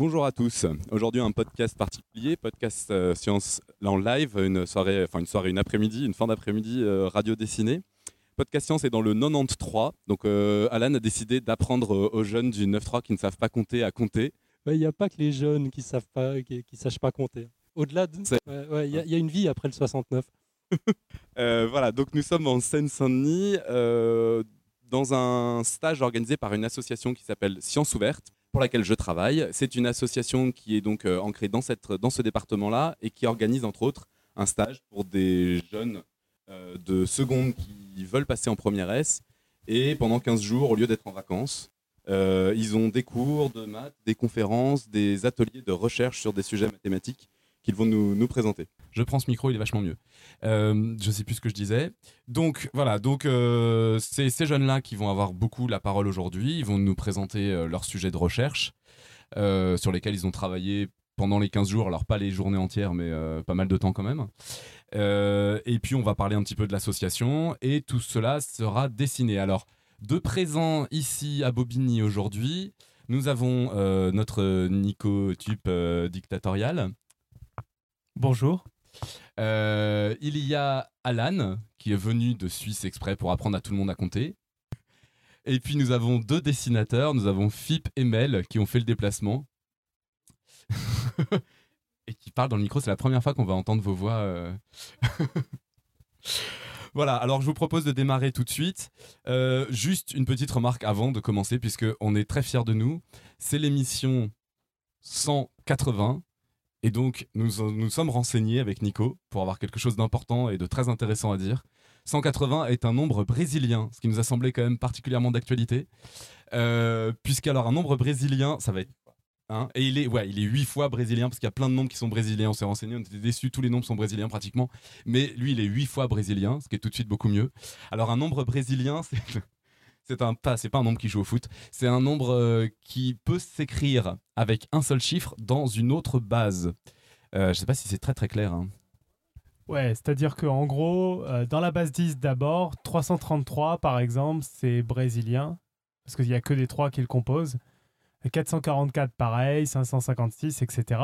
Bonjour à tous. Aujourd'hui un podcast particulier, podcast euh, science en live, une soirée, enfin une soirée, une après-midi, une fin d'après-midi euh, radio dessinée. Podcast science est dans le 93. Donc euh, Alan a décidé d'apprendre aux jeunes du 9-3 qui ne savent pas compter à compter. Il n'y a pas que les jeunes qui savent pas, qui, qui sachent pas compter. Au-delà de, ouais, il y, y a une vie après le 69. Euh, voilà, donc nous sommes en Seine-Saint-Denis dans un stage organisé par une association qui s'appelle Science Ouverte, pour laquelle je travaille. C'est une association qui est donc euh, ancrée dans, ce département-là et qui organise entre autres un stage pour des jeunes euh, de seconde qui veulent passer en première S. Et pendant 15 jours, au lieu d'être en vacances, euh, ils ont des cours de maths, des conférences, des ateliers de recherche sur des sujets mathématiques qu'ils vont nous, nous présenter. Je prends ce micro, il est vachement mieux. Euh, je sais plus ce que je disais. Donc voilà, donc euh, c'est ces jeunes-là qui vont avoir beaucoup la parole aujourd'hui. Ils vont nous présenter euh, leurs sujets de recherche euh, sur lesquels ils ont travaillé pendant les 15 jours. Alors pas les journées entières, mais euh, pas mal de temps quand même. Et puis on va parler un petit peu de l'association et tout cela sera dessiné. Alors de présent ici à Bobigny aujourd'hui, nous avons notre Nico Tup euh, dictatorial. Bonjour. Euh, il y a Alan, qui est venu de Suisse exprès pour apprendre à tout le monde à compter. Et puis nous avons deux dessinateurs, nous avons Fip et Mel, qui ont fait le déplacement. et qui parlent dans le micro, c'est la première fois qu'on va entendre vos voix. euh. voilà, alors je vous propose de démarrer tout de suite. Euh, juste une petite remarque avant de commencer, puisque on est très fiers de nous. C'est l'émission 180 et donc, nous nous sommes renseignés avec Nico pour avoir quelque chose d'important et de très intéressant à dire. 180 est un nombre brésilien, ce qui nous a semblé quand même particulièrement d'actualité. Euh, Puisqu'alors, un nombre brésilien, ça va être. hein, et il est, ouais, il est 8 fois brésilien, parce qu'il y a plein de nombres qui sont brésiliens. On s'est renseigné, on était déçus, tous les nombres sont brésiliens pratiquement. Mais lui, il est 8 fois brésilien, ce qui est tout de suite beaucoup mieux. Alors, un nombre brésilien, c'est. C'est un pas, c'est pas un nombre qui joue au foot. C'est un nombre euh, qui peut s'écrire avec un seul chiffre dans une autre base. Euh, je sais pas si c'est très très clair. hein. Ouais, c'est-à-dire qu'en gros, euh, dans la base 10 d'abord, 333 par exemple, c'est brésilien, parce qu'il n'y a que les trois qui le composent. 444 pareil, 556, etc.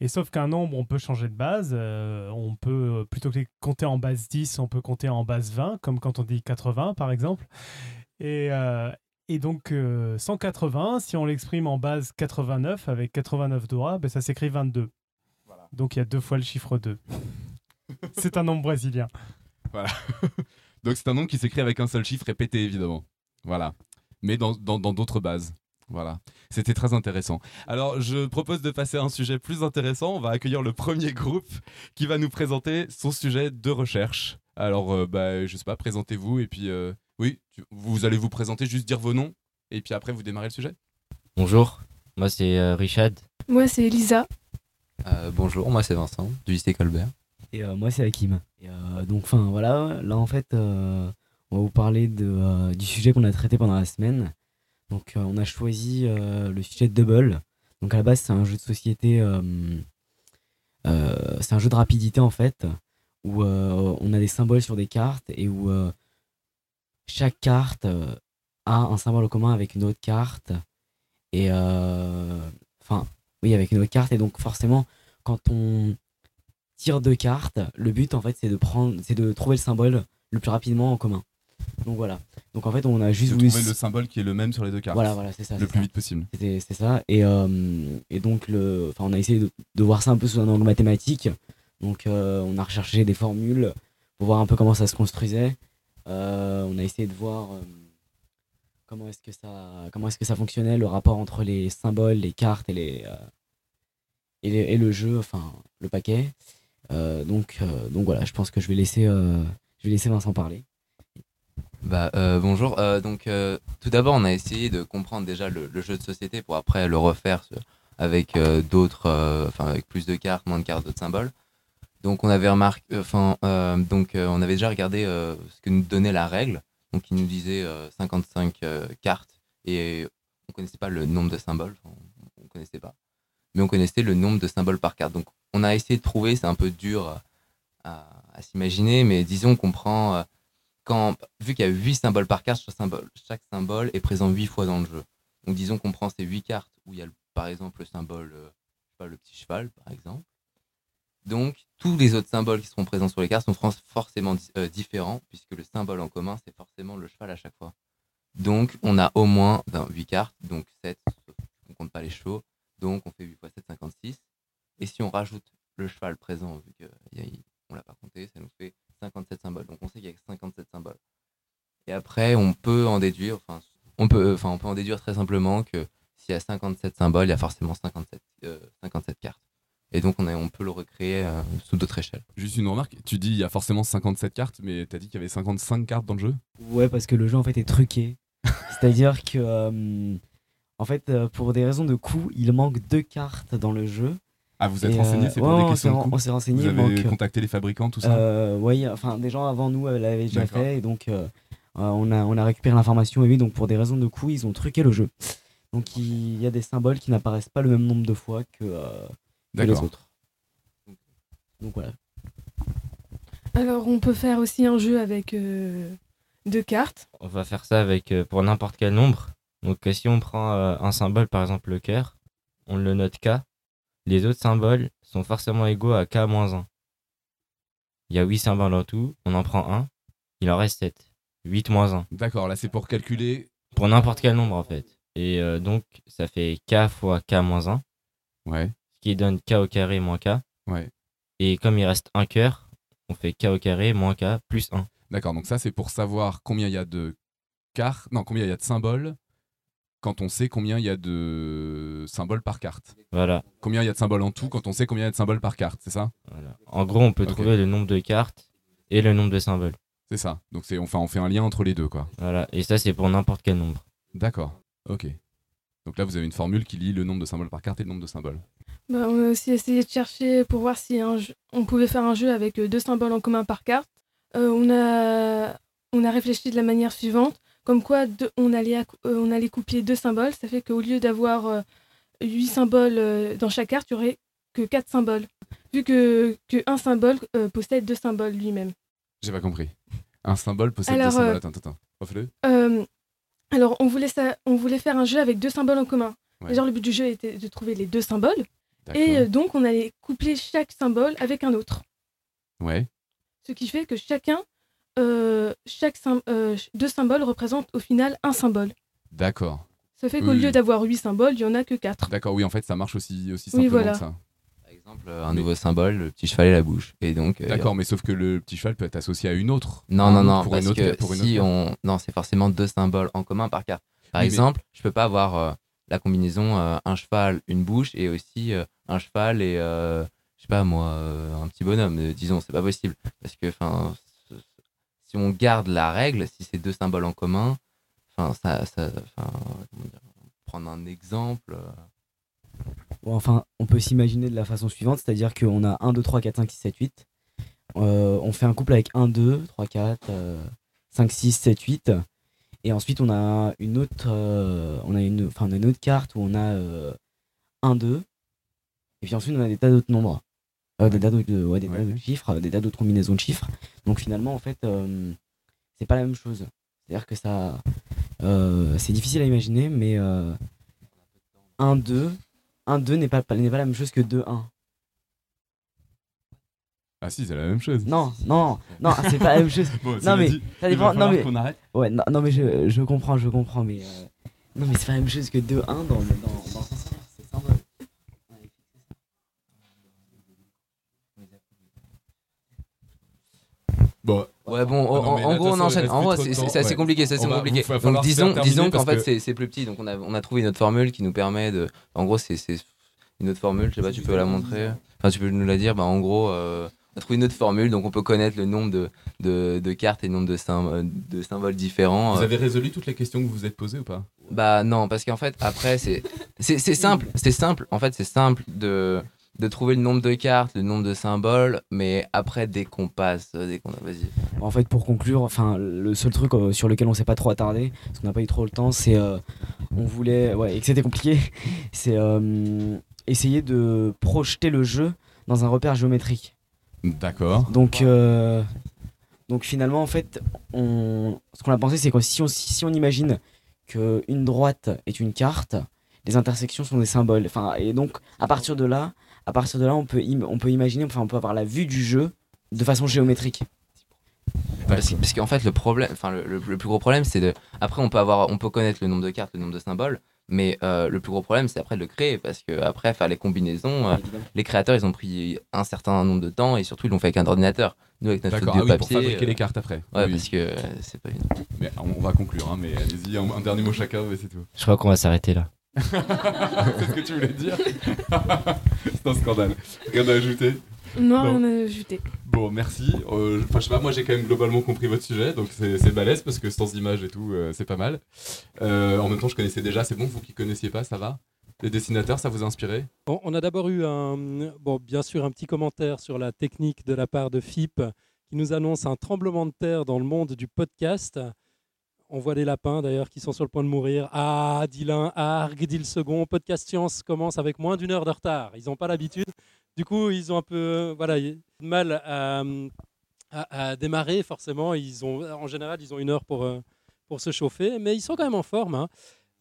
Et sauf qu'un nombre, on peut changer de base. euh, on peut, plutôt que les compter en base 10, on peut compter en base 20, comme quand on dit 80 par exemple. Et, euh, et donc, euh, 180, si on l'exprime en base 89 avec 89 doigts, ben, ça s'écrit 22. Voilà. Donc il y a deux fois le chiffre 2. C'est un nombre brésilien. Donc c'est un nombre qui s'écrit avec un seul chiffre répété évidemment. Voilà. Mais dans dans- dans d'autres bases. Voilà. C'était très intéressant. Alors je propose de passer à un sujet plus intéressant. On va accueillir le premier groupe qui va nous présenter son sujet de recherche. Alors euh, bah, je sais pas, présentez-vous et puis euh, oui, tu- vous allez vous présenter, juste dire vos noms et puis après vous démarrez le sujet. Bonjour, moi c'est euh, Richard. Moi, c'est Elisa. Euh, bonjour, moi c'est Vincent du lycée Colbert. Et euh, moi, c'est Hakim. Et, euh, donc, enfin, voilà, là, en fait, euh, on va vous parler de, euh, du sujet qu'on a traité pendant la semaine. Donc, euh, on a choisi euh, le sujet de Double. Donc, à la base, c'est un jeu de société, euh, euh, c'est un jeu de rapidité, en fait, où euh, on a des symboles sur des cartes et où euh, chaque carte euh, a un symbole en commun avec une autre carte. Et, euh, enfin, oui, avec une autre carte. Et donc, forcément, quand on tire deux cartes, le but en fait c'est de prendre c'est de trouver le symbole le plus rapidement en commun. Donc voilà. Donc en fait on a juste De voulu trouver le symbole qui est le même sur les deux cartes. voilà voilà c'est ça. Le plus ça. vite possible. C'est ça. Et, euh, et donc le enfin on a essayé de, de voir ça un peu sous un angle mathématique. Donc euh, on a recherché des formules pour voir un peu comment ça se construisait. Euh, on a essayé de voir euh, comment est-ce que ça comment est-ce que ça fonctionnait le rapport entre les symboles, les cartes et les euh, et, le jeu, enfin le paquet. Donc donc voilà, je pense que je vais laisser je vais laisser Vincent parler. Bah, bonjour, donc tout d'abord on a essayé de comprendre déjà le, le jeu de société pour après le refaire avec d'autres, enfin avec plus de cartes, moins de cartes, d'autres symboles. Donc euh, donc euh, on avait déjà regardé euh, ce que nous donnait la règle, donc il nous disait euh, 55 euh, cartes et on connaissait pas le nombre de symboles, on, on connaissait pas, mais on connaissait le nombre de symboles par carte. Donc on a essayé de trouver, c'est un peu dur à, s'imaginer, mais disons qu'on prend euh, quand, vu qu'il y a 8 symboles par carte, chaque symbole, est présent 8 fois dans le jeu. Donc disons qu'on prend ces 8 cartes où il y a par exemple le symbole, euh, pas, le petit cheval, par exemple. Donc, tous les autres symboles qui seront présents sur les cartes sont forcément euh, différents, puisque le symbole en commun, c'est forcément le cheval à chaque fois. Donc, on a au moins ben, 8 cartes, donc 7, sauf qu'on compte pas les chevaux. Donc, on fait 8 x 7, 56. Et si on rajoute le cheval présent, vu qu'on ne l'a pas compté, ça nous fait 57 symboles. Donc, on sait qu'il y a 57 symboles. Et après, on peut en déduire, enfin, on peut, on en déduire très simplement que s'il y a 57 symboles, il y a forcément 57, euh, 57 cartes. Et donc, on, a- on peut le recréer euh, sous d'autres échelles. Juste une remarque, tu dis il y a forcément 57 cartes, mais t'as dit qu'il y avait 55 cartes dans le jeu? Ouais, parce que le jeu en fait est truqué. C'est-à-dire que, euh, en fait, euh, pour des raisons de coût, il manque deux cartes dans le jeu. Ah, vous êtes renseigné, c'est pour ouais, des on s'est questions de coût On s'est renseigné. Vous il avez manque- contacté les fabricants, tout ça? Euh, ouais, enfin, des gens avant nous l'avaient déjà fait, et donc on, a, on a récupéré l'information, et oui, donc pour des raisons de coût, ils ont truqué le jeu. Donc il y a des symboles qui n'apparaissent pas le même nombre de fois que, euh, que les D'accord. autres. Donc voilà. Alors, on peut faire aussi un jeu avec euh, deux cartes. On va faire ça avec euh, pour n'importe quel nombre. Donc euh, si on prend euh, un symbole, par exemple le cœur, on le note K. Les autres symboles sont forcément égaux à K-1. Il y a 8 symboles en tout, on en prend un, il en reste 7. 8 moins 1. D'accord, là c'est pour calculer. Pour n'importe quel nombre en fait. Et euh, donc ça fait K fois K moins 1, Ouais, qui donne K au carré moins K. ouais. Et comme il reste un cœur, on fait K au carré moins K plus 1. D'accord, donc ça c'est pour savoir combien il y a de cartes, non, combien il y a de symboles quand on sait combien il y a de symboles par carte. Voilà. Combien il y a de symboles en tout quand on sait combien il y a de symboles par carte, c'est ça? Voilà. En gros, on peut trouver le nombre de cartes et le nombre de symboles. C'est ça. Donc c'est enfin on fait un lien entre les deux quoi. Voilà. Et ça, c'est pour n'importe quel nombre. D'accord. OK. Donc là vous avez une formule qui lie le nombre de symboles par carte et le nombre de symboles. Bah, on a aussi essayé de chercher pour voir si un jeu- on pouvait faire un jeu avec euh, deux symboles en commun par carte. Euh, on, a, on a réfléchi de la manière suivante, comme quoi deux- on, allait accou- euh, on allait coupler deux symboles, ça fait qu'au lieu d'avoir huit symboles dans chaque carte, il n'y aurait que quatre symboles, vu que, que un symbole possède deux symboles lui-même. J'ai pas compris. Un symbole possède Alors, deux symboles. Attends, attends. Refais-le. Euh, alors, on voulait, ça, on voulait faire un jeu avec deux symboles en commun. Ouais. Déjà, le but du jeu était de trouver les deux symboles. Et euh, donc on allait coupler chaque symbole avec un autre. Ouais. Ce qui fait que chacun, euh, chaque sym- euh, deux symboles représentent au final un symbole. D'accord. Ça fait qu'au Oui, lieu d'avoir huit symboles, il y en a que quatre. D'accord, oui, en fait, ça marche aussi aussi Oui, simplement voilà. que ça. Par exemple, euh, un nouveau symbole, le petit cheval et la bouche. Et donc, euh, D'accord, mais sauf que le petit cheval peut être associé à une autre. Non, non, non, pour parce une autre, que pour une si autre on... Non, c'est forcément deux symboles en commun par carte. Par Oui, mais- exemple, je peux pas avoir euh, la combinaison euh, un cheval, une bouche et aussi euh, un cheval et, euh, je sais pas moi, un petit bonhomme, disons, c'est pas possible. Parce que, enfin, si on garde la règle, si c'est deux symboles en commun, enfin, ça, ça, un exemple. enfin, on peut s'imaginer de la façon suivante, c'est-à-dire qu'on a 1, 2, 3, 4, 5, 6, 7, 8. Euh, on fait un couple avec 1, 2, 3, 4, euh, 5, 6, 7, 8. Et ensuite, on a une autre, euh, on a une, enfin, une autre carte où on a euh, 1, 2. Et puis ensuite, on a des tas d'autres nombres. Euh, des tas d'autres ouais, Ouais. chiffres, des tas d'autres combinaisons de chiffres. Donc finalement, en fait, euh, c'est pas la même chose. C'est-à-dire que ça. euh, c'est difficile à imaginer, mais euh, 1, 2. 1, 2 n'est pas, n'est pas la même chose que 2, 1. Ah si, c'est la même chose. Non, non, non, c'est pas la même chose. Bon, Non, mais dit, ça dépend. Non, mais, qu'on arrête. ouais, non, non, mais je, je comprends, je comprends, mais. euh, non, mais c'est pas la même chose que 2, 1 dans, dans, dans le sens inverse, c'est symbole. Bon, Ouais, bon, Ah non, en, gros, on enchaîne. En gros, c'est assez compliqué, c'est On assez va- compliqué. va Donc, disons, disons qu'en fait, que- c'est- c'est plus petit. Donc, on a, on a trouvé une autre formule qui nous permet de. En gros, c'est c'est une autre formule. Je sais pas, tu peux la montrer. Enfin, tu peux nous la dire. Bah, en gros, euh, on a trouvé une autre formule. Donc, on peut connaître le nombre de, de, de cartes et le nombre de, sym- de symboles différents. Vous Euh, avez résolu toutes les questions que vous vous êtes posées ou pas? Bah non, parce qu'en fait, après, c'est simple. C'est simple. En fait, c'est simple de, de trouver le nombre de cartes, le nombre de symboles. Mais après, dès qu'on passe, euh, dès qu'on a. Vas-y. En fait, pour conclure, enfin, le seul truc euh, sur lequel on s'est pas trop attardé, parce qu'on n'a pas eu trop le temps, c'est. euh, on voulait. Ouais, et que c'était compliqué, c'est euh, essayer de projeter le jeu dans un repère géométrique. D'accord. Donc, euh, donc finalement, en fait, on, ce qu'on a pensé, c'est que si on, si on imagine qu'une droite est une carte, les intersections sont des symboles. Enfin, et donc, à partir de là, à partir de là, on peut, im- on peut imaginer, enfin, on peut avoir la vue du jeu de façon géométrique. Parce, que- parce qu'en fait, le problème, enfin, le, le- le plus gros problème, c'est de. Après, on peut avoir, on peut connaître le nombre de cartes, le nombre de symboles, mais euh, le plus gros problème, c'est après de le créer, parce que après, faire les combinaisons, euh, les créateurs, ils ont pris un certain nombre de temps et surtout, ils l'ont fait avec un ordinateur. Nous, avec notre D'accord, ah oui, pour papier. fabriquer euh, les cartes après. Ouais, Oui. parce que euh, c'est pas une. Mais on on va conclure, hein, mais allez-y, un, un dernier mot chacun, mais c'est tout. Je crois qu'on va s'arrêter là. c'est ce que tu voulais dire C'est un scandale. Rien à ajouter Non, Non. rien à ajouter. Bon, merci. Euh, Enfin, je sais pas, moi j'ai quand même globalement compris votre sujet, donc c'est c'est balèze parce que sans images et tout, euh, c'est pas mal. Euh, en même temps, je connaissais déjà, c'est bon, vous qui connaissiez pas, ça va Les dessinateurs, ça vous a inspiré? Bon, on a d'abord eu un, bon, bien sûr un petit commentaire sur la technique de la part de FIP qui nous annonce un tremblement de terre dans le monde du podcast. On voit des lapins d'ailleurs qui sont sur le point de mourir. Ah, dit l'un, arg, dit le second. Podcast Science commence avec moins d'une heure de retard. Ils n'ont pas l'habitude. Du coup, ils ont un peu voilà, de mal à, à- démarrer, forcément. Ils ont, en général, ils ont une heure pour, euh, pour se chauffer, mais ils sont quand même en forme. hein.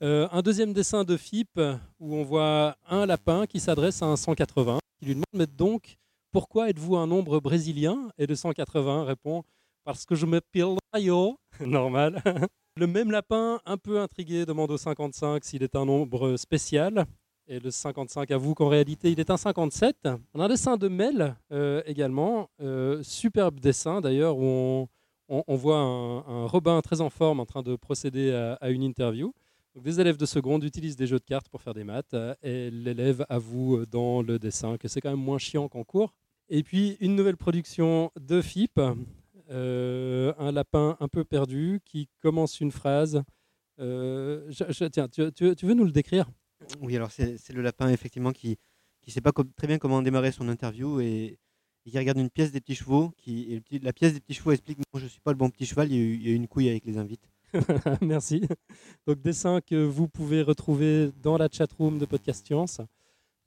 Euh, un deuxième dessin de FIP où on voit un lapin qui s'adresse à un 180, qui lui demande mais donc pourquoi êtes-vous un nombre brésilien? Et le 180 répond parce que je m'appelle Rayo. Normal. Le même lapin, un peu intrigué, demande au 55 s'il est un nombre spécial. Et le 55 avoue qu'en réalité, il est un 57. On a un dessin de Mel euh, également. Euh, superbe dessin d'ailleurs, où on, voit un, Robin très en forme en train de procéder à- une interview. Donc, des élèves de seconde utilisent des jeux de cartes pour faire des maths euh, et l'élève avoue dans le dessin que c'est quand même moins chiant qu'en cours. Et puis une nouvelle production de FIP, un lapin un peu perdu qui commence une phrase. Tiens, tu veux nous le décrire? Oui, alors c'est le lapin effectivement qui qui sait pas très bien comment démarrer son interview et, qui regarde une pièce des petits chevaux. Qui, la pièce des petits chevaux explique non, je suis pas le bon petit cheval, il y a une couille avec les invites. Merci. Donc dessin que vous pouvez retrouver dans la chatroom de Podcast Science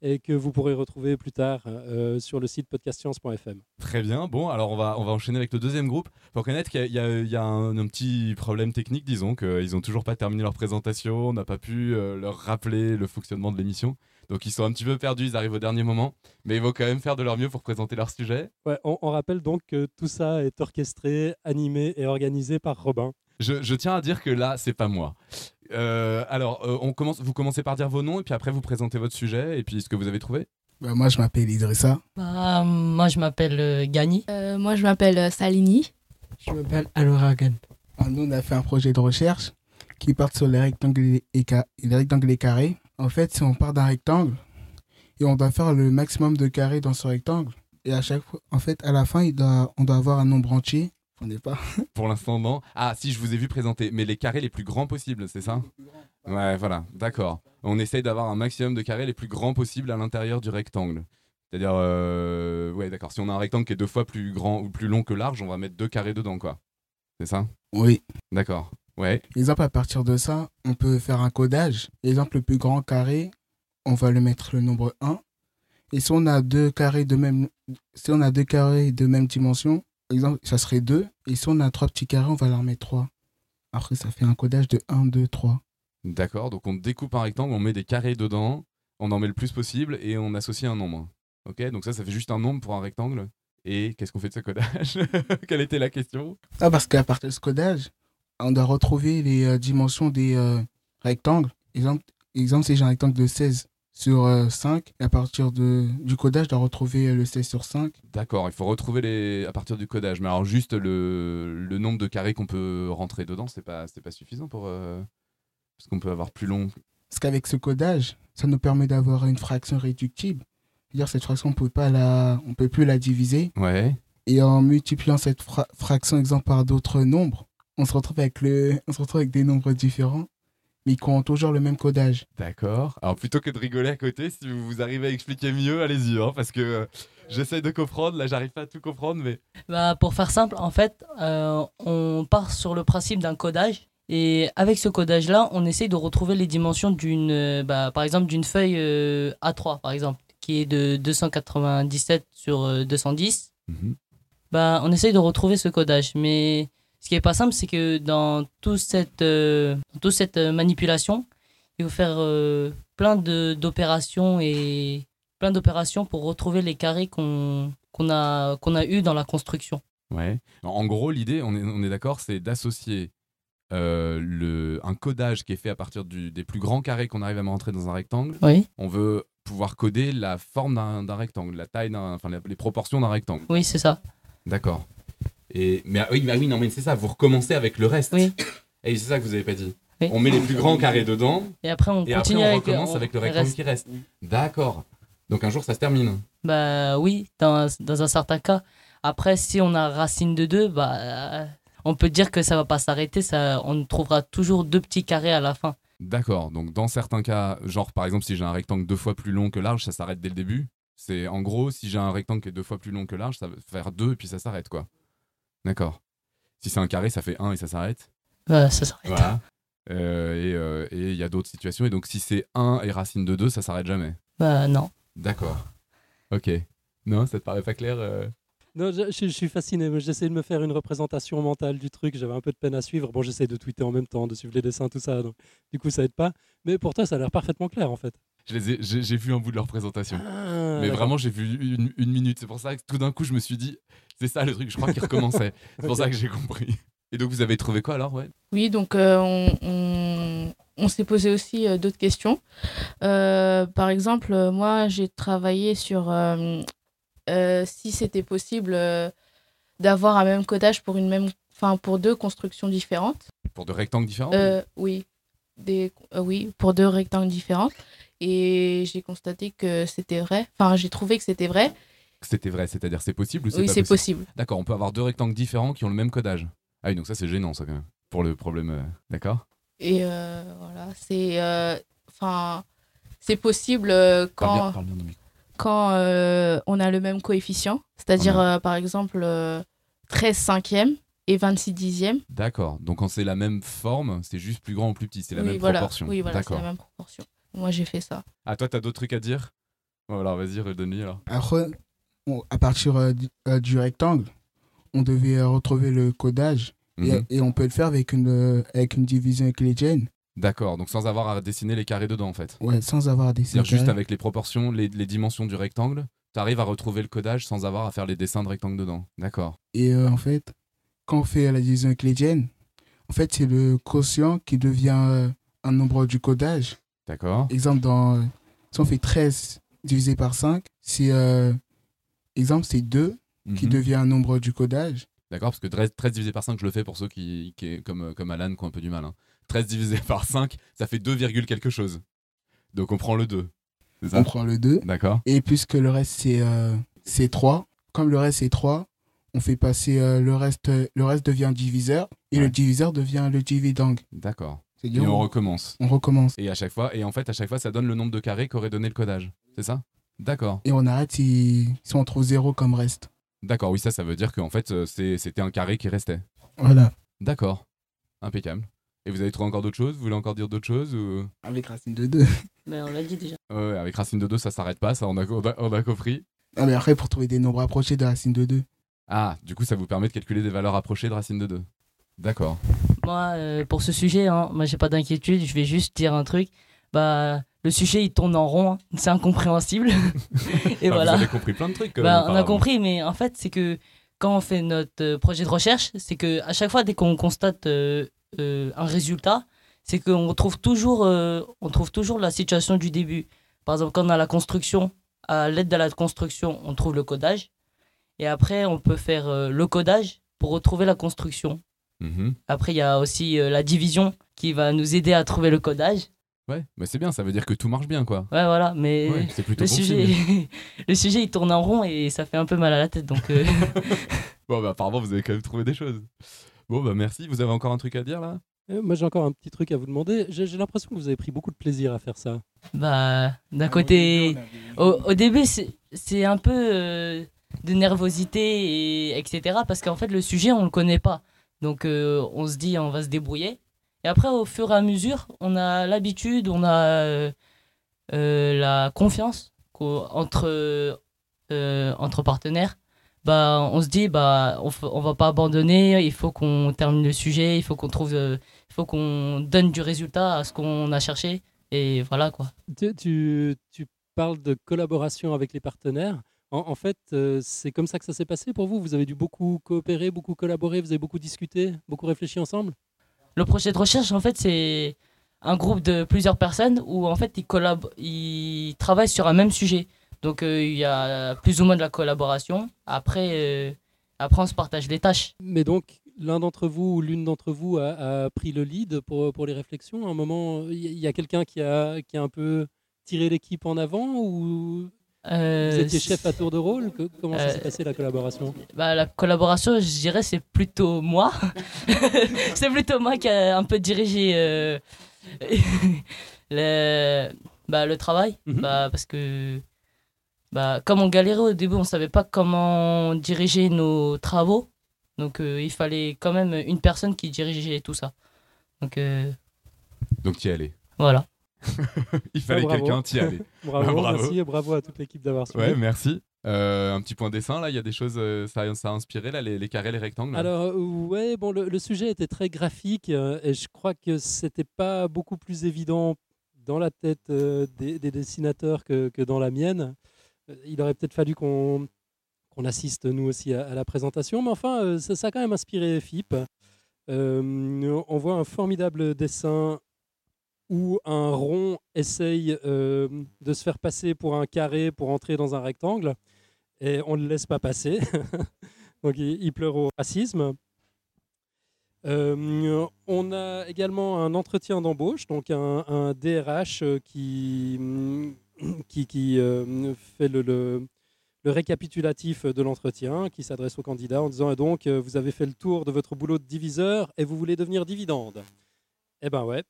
et que vous pourrez retrouver plus tard euh, sur le site podcastscience.fm. Très bien. Bon, alors on va, on va enchaîner avec le deuxième groupe. faut reconnaître qu'il y a, il y a- il y a un, un petit problème technique, disons, qu'ils n'ont toujours pas terminé leur présentation, on n'a pas pu euh, leur rappeler le fonctionnement de l'émission. Donc ils sont un petit peu perdus, ils arrivent au dernier moment, mais ils vont quand même faire de leur mieux pour présenter leur sujet. Ouais, on, on rappelle donc que tout ça est orchestré, animé et organisé par Robin. Je, je tiens à dire que là, c'est pas moi. Euh, alors, euh, on commence, vous commencez par dire vos noms et puis après vous présentez votre sujet et puis ce que vous avez trouvé. Bah, moi, je m'appelle Idrissa. Bah, moi, je m'appelle euh, Gani. Euh, moi, je m'appelle euh, Salini. Je m'appelle Anoragan. Ah, Nous, on a fait un projet de recherche qui porte sur les rectangles et, ca- et les rectangles et carrés. En fait, si on part d'un rectangle et on doit faire le maximum de carrés dans ce rectangle, et à chaque fois, en fait, à la fin, il doit, on doit avoir un nombre entier. Pas. Pour l'instant, non. Ah, si, je vous ai vu présenter, mais les carrés les plus grands possibles, c'est ça Ouais, voilà, d'accord. On essaye d'avoir un maximum de carrés les plus grands possibles à l'intérieur du rectangle. C'est-à-dire, euh, ouais, d'accord. Si on a un rectangle qui est deux fois plus grand ou plus long que large, on va mettre deux carrés dedans, quoi. C'est ça? Oui. D'accord. Ouais. Exemple, à partir de ça, on peut faire un codage. Exemple, le plus grand carré, on va le mettre le nombre 1. Et si on a deux carrés de même, si on a deux carrés de même dimension, exemple, ça serait 2. Et si on a trois petits carrés, on va leur mettre 3. Après, ça fait un codage de 1, 2, 3. D'accord. Donc, on découpe un rectangle, on met des carrés dedans, on en met le plus possible et on associe un nombre. Ok Donc, ça, ça fait juste un nombre pour un rectangle. Et qu'est-ce qu'on fait de ce codage Quelle était la question? Ah, parce qu'à partir de ce codage, on doit retrouver les euh, dimensions des euh, rectangles. Exemple, exemple si j'ai un rectangle de 16 sur euh, 5, et à partir de, du codage, je dois retrouver euh, le 16 sur 5. D'accord, il faut retrouver les à partir du codage. Mais alors juste le, le nombre de carrés qu'on peut rentrer dedans, c'est pas c'est pas suffisant pour euh, parce qu'on peut avoir plus long. Parce qu'avec ce codage, ça nous permet d'avoir une fraction réductible. C'est-à-dire cette fraction, on peut pas la, on peut plus la diviser. Ouais. Et en multipliant cette fra- fraction exemple par d'autres nombres, on se retrouve avec le, on se retrouve avec des nombres différents, mais qui ont toujours le même codage. D'accord. Alors plutôt que de rigoler à côté, si vous arrivez à expliquer mieux, allez-y, hein, parce que euh, j'essaye de comprendre. Là, j'arrive pas à tout comprendre, mais Bah, pour faire simple, en fait, euh, on part sur le principe d'un codage. Et avec ce codage-là, on essaye de retrouver les dimensions d'une, euh, bah, par exemple, d'une feuille euh, A3, par exemple, qui est de 297 sur euh, 210. Mhm. Bah, on essaye de retrouver ce codage. Mais ce qui est pas simple, c'est que dans cette, euh, toute cette euh, manipulation, il faut faire euh, plein d'opérations et plein d'opérations pour retrouver les carrés qu'on qu'on a, qu'on a eu dans la construction. Ouais. En gros, l'idée, on est, on est d'accord, c'est d'associer euh, le, un codage qui est fait à partir du- des plus grands carrés qu'on arrive à rentrer dans un rectangle. Oui. On veut pouvoir coder la forme d'un rectangle, la taille, enfin les proportions d'un rectangle. Oui, c'est ça. D'accord. Et mais ah oui, mais ah oui, non mais c'est ça. Vous recommencez avec le reste. Oui. Et c'est ça que vous avez pas dit. Oui. On met les plus grands carrés dedans. Et après, on et après continue on avec, recommence on- avec le le rectangle reste. qui reste. D'accord. Donc un jour ça se termine. Bah oui, dans, dans un certain cas. Après, si on a racine de 2, bah, on peut dire que ça va pas s'arrêter. Ça, on trouvera toujours deux petits carrés à la fin. D'accord. Donc dans certains cas, genre par exemple si j'ai un rectangle deux fois plus long que large, ça s'arrête dès le début. C'est en gros si j'ai un rectangle qui est deux fois plus long que large, ça va faire deux et puis ça s'arrête quoi. D'accord. Si c'est un carré, ça fait un et ça s'arrête. Bah, ça s'arrête. Voilà. Euh, et euh, et il y a d'autres situations. Et donc si c'est 1 et racine de 2, ça s'arrête jamais. Bah non. D'accord. Ok. Non, ça te paraît pas clair euh Non, je, je- je suis fasciné. mais J'essaie de me faire une représentation mentale du truc. J'avais un peu de peine à suivre. Bon, j'essaie de tweeter en même temps, de suivre les dessins, tout ça. Donc, du coup, ça aide pas. Mais pour toi, ça a l'air parfaitement clair, en fait. Je les ai- J'ai vu un bout de leur présentation. Ah, Mais vraiment, j'ai vu une, une minute. C'est pour ça que tout d'un coup, je me suis dit, c'est ça le truc, je crois qu'il recommençait. C'est pour ça que j'ai compris. Et donc, vous avez trouvé quoi alors ouais? Oui, donc euh, on, on- on s'est posé aussi euh, d'autres questions. Euh, par exemple, moi, j'ai travaillé sur euh, euh, si c'était possible euh, d'avoir un même codage pour, une même, enfin, pour deux constructions différentes. Pour de rectangles différents? Euh, oui, des, euh, oui, pour deux rectangles différents. Et j'ai constaté que c'était vrai. Enfin, j'ai trouvé que c'était vrai. C'était vrai, c'est-à-dire c'est possible ou c'est Oui, pas c'est possible. D'accord, on peut avoir deux rectangles différents qui ont le même codage. Ah oui, donc ça c'est gênant ça quand même. Pour le problème, euh, d'accord Et euh, voilà, c'est euh, enfin c'est possible euh, Parle bien- quand parle bien dans le micro. quand euh, on a le même coefficient, c'est-à-dire Ah euh, par exemple euh, 13 cinquièmes et 26 dixièmes. D'accord, donc quand c'est la même forme, c'est juste plus grand ou plus petit, c'est la oui, même voilà. proportion. Oui, voilà, c'est la même proportion. Moi, j'ai fait ça. Ah, toi, t'as d'autres trucs à dire? Bon, alors vas-y, redonne-lui alors. Après, on- à partir euh, du, euh, du rectangle, on devait euh, retrouver le codage. Et- Mhm. et, on peut le faire avec une, euh, avec une division euclidienne. D'accord, donc sans avoir à dessiner les carrés dedans en fait. Ouais, sans avoir à dessiner. C'est-à-dire juste avec les proportions, les, les dimensions du rectangle, tu arrives à retrouver le codage sans avoir à faire les dessins de rectangle dedans. D'accord. Et euh, en fait, quand on fait la division euclidienne, en fait, c'est le quotient qui devient euh, un nombre du codage. D'accord. Exemple, dans, si on fait 13 divisé par 5, c'est, euh, exemple, c'est 2 qui Mhm. devient un nombre du codage. D'accord, parce que 13, 13 divisé par 5, je le fais pour ceux qui, qui comme, euh, comme Alan, qui ont un peu du mal. hein. 13 divisé par 5, ça fait 2, virgule quelque chose. Donc on prend le 2. C'est ça? On prend le 2. D'accord. Et puisque le reste, c'est euh, c'est 3, comme le reste, c'est 3, on fait passer euh, le reste, le reste devient diviseur, et le diviseur devient le dividende. D'accord. Et on recommence. on recommence. Et à chaque fois, et en fait, à chaque fois, ça donne le nombre de carrés qu'aurait donné le codage. C'est ça? D'accord. Et on arrête si, si on trouve 0 comme reste. D'accord, oui, ça, ça veut dire qu'en fait, euh, c'était un carré qui restait. Voilà. D'accord. Impeccable. Et vous avez trouvé encore d'autres choses? Vous voulez encore dire d'autres choses ou... Avec racine de 2. Mais on l'a dit déjà. Ouais, ouais, avec racine de 2, ça s'arrête pas, ça, on a, on a, on a compris. Ah, mais après, pour trouver des nombres approchés de racine de 2. Ah, du coup, ça vous permet de calculer des valeurs approchées de racine de 2. D'accord. Moi, euh, pour ce sujet, hein, moi, j'ai pas d'inquiétude. Je vais juste dire un truc. Bah, le sujet, il tourne en rond. hein. C'est incompréhensible. Et Bah, voilà. Vous avez compris plein de trucs. quand Bah, même, on a apparemment. compris, mais en fait, c'est que quand on fait notre euh, projet de recherche, c'est que à chaque fois, dès qu'on constate euh, euh, un résultat, c'est qu'on trouve toujours, euh, on trouve toujours la situation du début. Par exemple, quand on a la construction, à l'aide de la construction, on trouve le codage, et après, on peut faire euh, le codage pour retrouver la construction. Mhm. Après, il y a aussi euh, la division qui va nous aider à trouver le codage. Ouais, mais c'est bien, ça veut dire que tout marche bien, quoi. Ouais, voilà, mais Ouais, c'est plutôt le, bon sujet, le sujet, il tourne en rond et ça fait un peu mal à la tête. Donc, euh, Bon, bah, apparemment, vous avez quand même trouvé des choses. Bon, bah, merci. Vous avez encore un truc à dire, là? Euh, moi, j'ai encore un petit truc à vous demander. J'ai l'impression que vous avez pris beaucoup de plaisir à faire ça. Bah, d'un côté, au, au début, c'est c'est un peu euh, de nervosité, et, etc. Parce qu'en fait, le sujet, on le connaît pas. Donc, euh, on se dit, on va se débrouiller. Et après, au fur et à mesure, on a l'habitude, on a euh, euh, la confiance entre, entre partenaires. Bah, on se dit, bah, on, on va pas abandonner, il faut qu'on termine le sujet, il faut qu'on trouve, il faut qu'on donne du résultat à ce qu'on a cherché. Et voilà quoi. Tu, tu parles de collaboration avec les partenaires. En, en fait, euh, c'est comme ça que ça s'est passé pour vous? Vous avez dû beaucoup coopérer, beaucoup collaborer, vous avez beaucoup discuté, beaucoup réfléchi ensemble? Le projet de recherche, en fait, c'est un groupe de plusieurs personnes où en fait ils, collab ils travaillent sur un même sujet. Donc euh, il y a plus ou moins de la collaboration. Après, euh, après on se partage les tâches. Mais donc, l'un d'entre vous ou l'une d'entre vous a, a pris le lead pour, pour les réflexions? À un moment, il y, y a quelqu'un qui a, qui a un peu tiré l'équipe en avant ou Euh, vous étiez chef à tour de rôle Que- Comment ça euh, s'est passé la collaboration Bah, la collaboration, je dirais, c'est plutôt moi. c'est plutôt moi qui a un peu dirigé euh, le, bah, le travail. Mhm. bah, parce que, bah, comme on galérait au début, on savait pas comment diriger nos travaux. Donc, euh, il fallait quand même une personne qui dirigeait tout ça. Donc, euh, Donc tu y allais. voilà. Il fallait Ah, quelqu'un, t'y allais. bravo, Bravo. merci et bravo à toute l'équipe d'avoir suivi. Ouais, merci. Euh, un petit point dessin, là, il y a des choses, euh, ça, ça a inspiré, là, les, les carrés, les rectangles. Alors, euh, ouais, bon, le, le sujet était très graphique et je crois que c'était pas beaucoup plus évident dans la tête des, des dessinateurs que, que dans la mienne. Il aurait peut-être fallu qu'on assiste nous aussi à, à la présentation, mais enfin, ça, ça a quand même inspiré FIP. On voit un formidable dessin où un rond essaye euh, de se faire passer pour un carré pour entrer dans un rectangle et on ne le laisse pas passer. Donc il, pleure au racisme. Euh, on a également un entretien d'embauche, donc un, DRH euh, qui, mm, qui, qui, euh, fait le, le- récapitulatif de l'entretien, qui s'adresse au candidat en disant Et donc, vous avez fait le tour de votre boulot de diviseur et vous voulez devenir dividende. Eh ben ouais.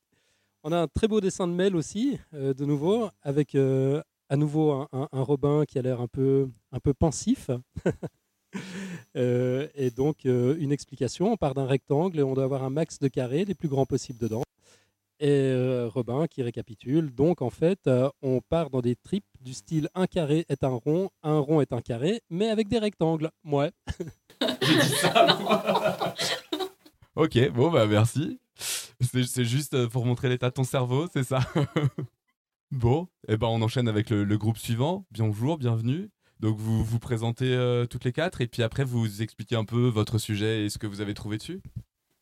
On a un très beau dessin de mail aussi, euh, de nouveau, avec euh, à nouveau un, un- un Robin qui a l'air un peu, un peu pensif. Euh, et donc, euh, une explication, on part d'un rectangle et on doit avoir un max de carrés, les plus grands possibles dedans. Et euh, Robin qui récapitule. Donc, en fait, euh, on part dans des tripes du style un carré est un rond, un rond est un carré, mais avec des rectangles. Ouais. J'ai dit ça, moi. ok, bon, bah merci. C'est juste euh, pour montrer l'état de ton cerveau, c'est ça? Bon, et ben on enchaîne avec le, le groupe suivant. Bonjour, bienvenue. Donc vous vous présentez euh, toutes les quatre et puis après vous expliquez un peu votre sujet et ce que vous avez trouvé dessus.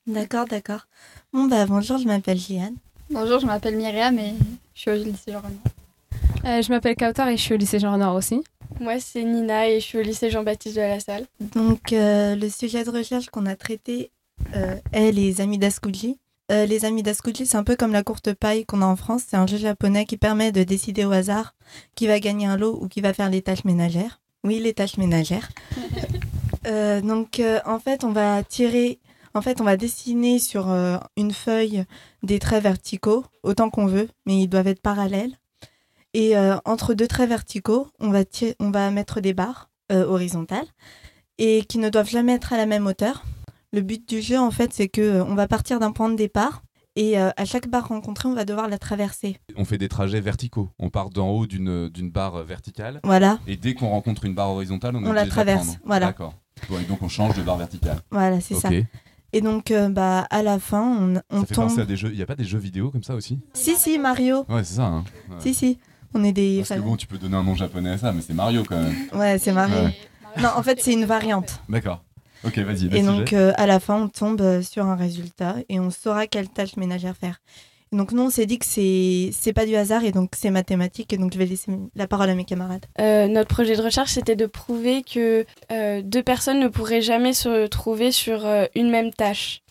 D'accord, d'accord. Bon, bah bonjour, je m'appelle Liane. Bonjour, je m'appelle Myriam et je suis au lycée Jean Renoir. Euh, je m'appelle Kautar et je suis au lycée Jean Renoir aussi. Moi, c'est Nina et je suis au lycée Jean-Baptiste de la Salle. Donc, euh, le sujet de recherche qu'on a traité euh, est les amis d'Askuji. Euh, les amis d'Askuji, c'est un peu comme la courte paille qu'on a en France. C'est un jeu japonais qui permet de décider au hasard qui va gagner un lot ou qui va faire les tâches ménagères. Oui, les tâches ménagères. Euh, donc, euh, en fait, on va tirer. En fait, on va dessiner sur une feuille des traits verticaux, autant qu'on veut, mais ils doivent être parallèles. Et entre deux traits verticaux, on va, ti- on va mettre des barres horizontales et qui ne doivent jamais être à la même hauteur. Le but du jeu, en fait, c'est que euh, on va partir d'un point de départ et euh, à chaque barre rencontrée, on va devoir la traverser. On fait des trajets verticaux. On part d'en haut d'une d'une barre verticale. Voilà. Et dès qu'on rencontre une barre horizontale, on, On la traverse, voilà. D'accord. Bon, et donc on change de barre verticale. Voilà, c'est ça. Et donc, euh, bah, à la fin, on, on Ça fait tombe. penser à des jeux. Il n'y a pas des jeux vidéo comme ça aussi? Si, si, Mario. Ouais, c'est ça. hein. Ouais. Si, si. On est des. Parce que bon, tu peux donner un nom japonais à ça, mais c'est Mario quand même. Ouais, c'est Mario. Ouais. Non, en fait, c'est une variante. D'accord. Ok, vas-y. Et donc, euh, à la fin, on tombe euh, sur un résultat et on saura quelle tâche ménagère faire. Et donc, nous, on s'est dit que c'est c'est pas du hasard et donc c'est mathématique. Et donc, je vais laisser la parole à mes camarades. Euh, notre projet de recherche, c'était de prouver que euh, deux personnes ne pourraient jamais se trouver sur euh, une même tâche.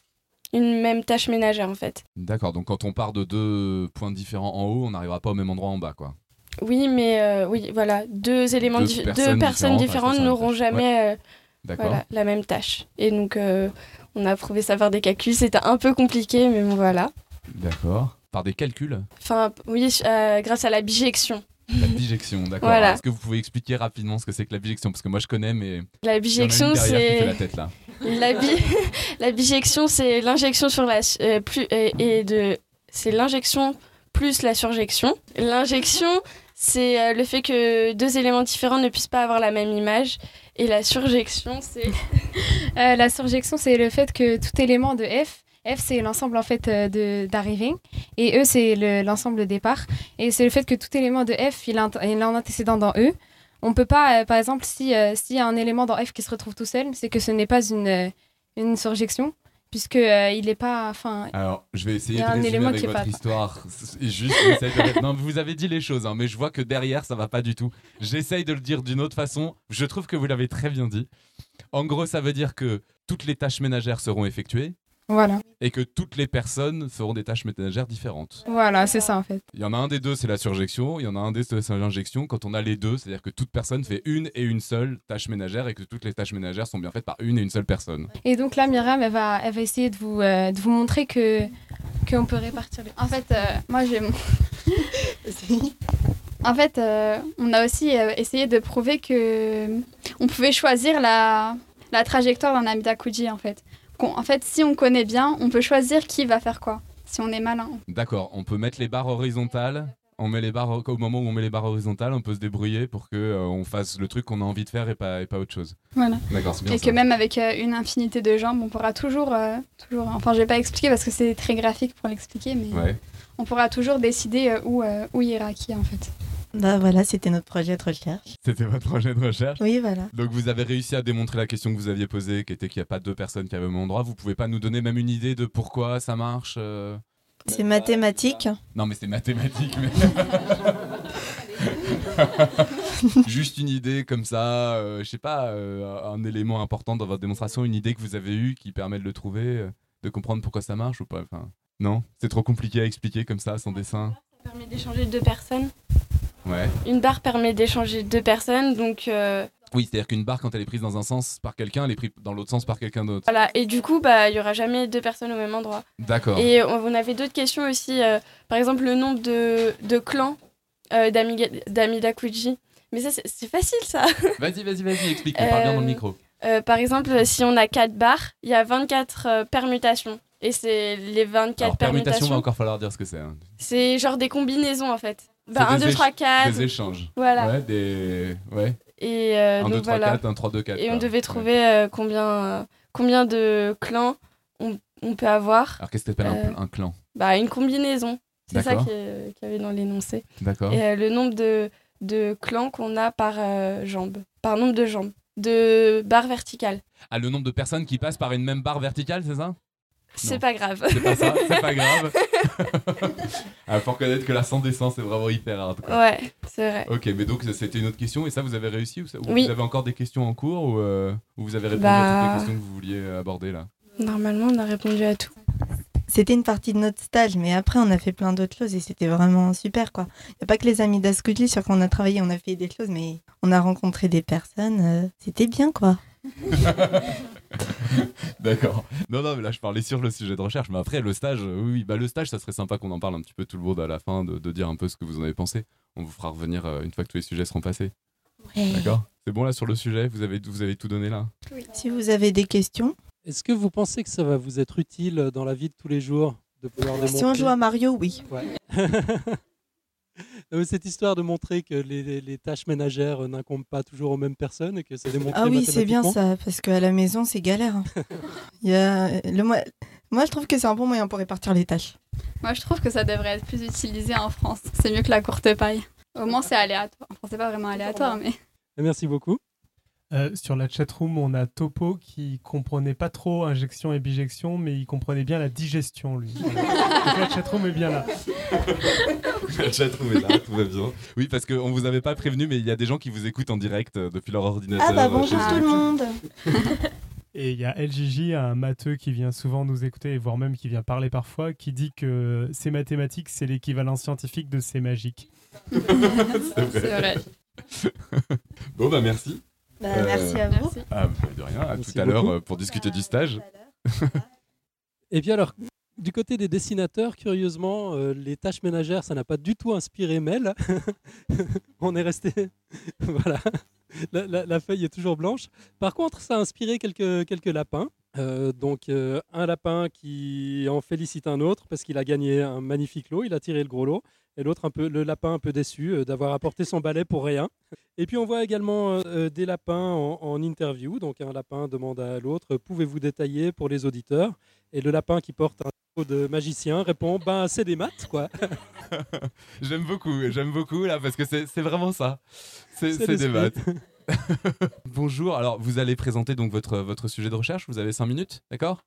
Une même tâche ménagère, en fait. D'accord, donc quand on part de deux points différents en haut, on n'arrivera pas au même endroit en bas, quoi. Oui, mais euh, oui, voilà, deux éléments, Deux dif- personnes deux personnes différentes, n'auront jamais euh, D'accord. Voilà, la même tâche. Et donc, euh, on a prouvé ça par des calculs. C'était un peu compliqué, mais bon, voilà. D'accord. Par des calculs Enfin, oui, euh, grâce à la bijection. La bijection, d'accord. Voilà. Est-ce que vous pouvez expliquer rapidement ce que c'est que la bijection? Parce que moi je connais, mais. La bijection, c'est- la tête là. La, bi- la bijection, c'est l'injection sur la euh, plus et de c'est l'injection plus la surjection. L'injection, c'est euh, le fait que deux éléments différents ne puissent pas avoir la même image. Et la surjection, c'est Euh, la surjection, c'est le fait que tout élément de F F, c'est l'ensemble en fait euh, d'arrivée et E, c'est le- l'ensemble de départ. Et c'est le fait que tout élément de F, il a, un- il a un antécédent dans E. On peut pas, euh, par exemple, si euh, s'il y a un élément dans F qui se retrouve tout seul, c'est que ce n'est pas une, une surjection, puisque euh, il n'est pas. Enfin, Alors, je vais essayer de résumer avec votre pas- histoire. Juste, de... Non, vous avez dit les choses, hein, mais je vois que derrière, ça va pas du tout. J'essaye de le dire d'une autre façon. Je trouve que vous l'avez très bien dit. En gros, ça veut dire que toutes les tâches ménagères seront effectuées voilà. et que toutes les personnes feront des tâches ménagères différentes. Voilà, c'est ça en fait. Il y en a un des deux, c'est la surjection. Il y en a un des deux, c'est l'injection. Quand on a les deux, c'est-à-dire que toute personne fait une et une seule tâche ménagère et que toutes les tâches ménagères sont bien faites par une et une seule personne. Et donc là, Myriam, elle va, elle va essayer de vous, euh, de vous montrer que qu'on peut répartir les. En fait, euh, moi j'ai mon. en fait, euh, on a aussi euh, essayé de prouver que on pouvait choisir la, la trajectoire d'un Amidakuji en fait. En fait, si on connaît bien, on peut choisir qui va faire quoi. Si on est malin. D'accord, on peut mettre les barres horizontales. On met les barres au moment où on met les barres horizontales, on peut se débrouiller pour que euh, on fasse le truc qu'on a envie de faire et pas, et pas autre chose. Voilà. D'accord, c'est bien Et ça. que même avec euh, une infinité de jambes, on pourra toujours, euh, toujours. Enfin, je vais pas expliquer parce que c'est très graphique pour l'expliquer, mais Ouais. on pourra toujours décider où, où ira qui en fait. Bah voilà, c'était notre projet de recherche. C'était votre projet de recherche? Oui, voilà. Donc vous avez réussi à démontrer la question que vous aviez posée, qui était qu'il n'y a pas deux personnes qui avaient le même endroit. Vous pouvez pas nous donner même une idée de pourquoi ça marche euh? C'est mathématique. Non mais c'est mathématique. Mais... Juste une idée comme ça, euh, je sais pas, euh, un élément important dans votre démonstration, une idée que vous avez eue qui permet de le trouver, euh, de comprendre pourquoi ça marche ou pas. Enfin, non, c'est trop compliqué à expliquer comme ça, sans dessin. Ça permet d'échanger deux personnes. Ouais. Une barre permet d'échanger deux personnes, donc euh, Oui, c'est-à-dire qu'une barre, quand elle est prise dans un sens par quelqu'un, elle est prise dans l'autre sens par quelqu'un d'autre. voilà. Et du coup, bah, il y aura jamais deux personnes au même endroit. D'accord. Et on, on avait d'autres questions aussi, euh, par exemple le nombre de, de clans euh, d'Amidakuji. Mais ça, c'est- facile ça. Vas-y, vas-y, vas-y, explique, mais parle bien dans le micro. Par exemple, si on a 4 barres, il y a 24 euh, permutations. Et c'est les 24 Alors, permutation, permutations. va encore falloir dire ce que c'est. hein. C'est genre des combinaisons en fait. Bah, 1, des 2, éch- 3, 4. Des échanges. Voilà. Ouais, des. Ouais. Et euh, 1, donc 2, 3, voilà. 4, 1, 3, 2, 4. Et on devait trouver euh, combien, euh, combien de clans on, on peut avoir. Alors, qu'est-ce que t'appelles un Euh, un, clan? Bah, une combinaison. C'est ça qu'il y avait dans l'énoncé. D'accord. Et le nombre de, de clans qu'on a par jambe. Par nombre de jambes. De barres verticales. Ah, le nombre de personnes qui passent par une même barre verticale, c'est ça? C'est pas grave. C'est pas ça, c'est pas grave. ah, faut reconnaître que la sans dessin, c'est vraiment hyper hard. quoi. Ouais, c'est vrai. Ok, mais donc c'était une autre question et ça vous avez réussi ou, ça- ou Oui. vous avez encore des questions en cours ou, euh, ou vous avez répondu Bah. à toutes les questions que vous vouliez aborder là? Normalement, on a répondu à tout. C'était une partie de notre stage, mais après, on a fait plein d'autres choses et c'était vraiment super, quoi. Il n'y a pas que les amis d'Ascudli sur qui on a travaillé, on a fait des choses, mais on a rencontré des personnes. euh, c'était bien, quoi. D'accord. Non, non, mais là je parlais sur le sujet de recherche, mais après le stage, euh, oui, oui, bah le stage, ça serait sympa qu'on en parle un petit peu tout le monde à la fin, de, de dire un peu ce que vous en avez pensé. On vous fera revenir euh, une fois que tous les sujets seront passés. Ouais. D'accord C'est bon là sur le sujet Vous avez, vous avez tout donné là? Si vous avez des questions, Est-ce que vous pensez que ça va vous être utile dans la vie de tous les jours de pouvoir si on joue à Mario, oui. Ouais. Cette histoire de montrer que les, les- les tâches ménagères euh, n'incombent pas toujours aux mêmes personnes et que c'est démontré Ah oui, c'est bien ça, parce qu'à la maison, c'est galère. hein. Il y a le mo- Moi, je trouve que c'est un bon moyen pour répartir les tâches. Moi, je trouve que ça devrait être plus utilisé en France. C'est mieux que la courte paille. Au moins, c'est aléatoire. Enfin, c'est pas vraiment aléatoire, mais. Merci beaucoup. Euh, sur la chatroom, on a Topo qui comprenait pas trop injection et bijection, mais il comprenait bien la digestion, lui. Donc la chatroom est bien là. Le chat trouvé là, tout va bien. Oui, parce qu'on vous avait pas prévenu, mais il y a des gens qui vous écoutent en direct euh, depuis leur ordinateur. Ah bah euh, bonjour tout le monde. Et il y a LJJ, un matheux qui vient souvent nous écouter, voire même qui vient parler parfois, qui dit que ces mathématiques, c'est l'équivalent scientifique de ces magiques. C'est vrai. Bon bah merci. Bah, merci à vous. Ah, bah, de rien, à Merci tout à l'heure euh, pour discuter du stage. Et bien alors, du côté des dessinateurs, curieusement, euh, les tâches ménagères, ça n'a pas du tout inspiré Mel. On est resté... voilà. La, feuille est toujours blanche. Par contre, ça a inspiré quelques, quelques lapins. Euh, donc, euh, un lapin qui en félicite un autre parce qu'il a gagné un magnifique lot, il a tiré le gros lot. Et l'autre un peu le lapin un peu déçu euh, d'avoir apporté son balai pour rien. Et puis on voit également euh, euh, des lapins en, en interview. Donc un lapin demande à l'autre pouvez-vous détailler pour les auditeurs? Et le lapin qui porte un chapeau de magicien répond ben c'est des maths quoi. J'aime beaucoup, j'aime beaucoup là parce que c'est vraiment ça. C'est des maths. Bonjour, alors vous allez présenter donc votre, votre sujet de recherche, vous avez 5 minutes, d'accord?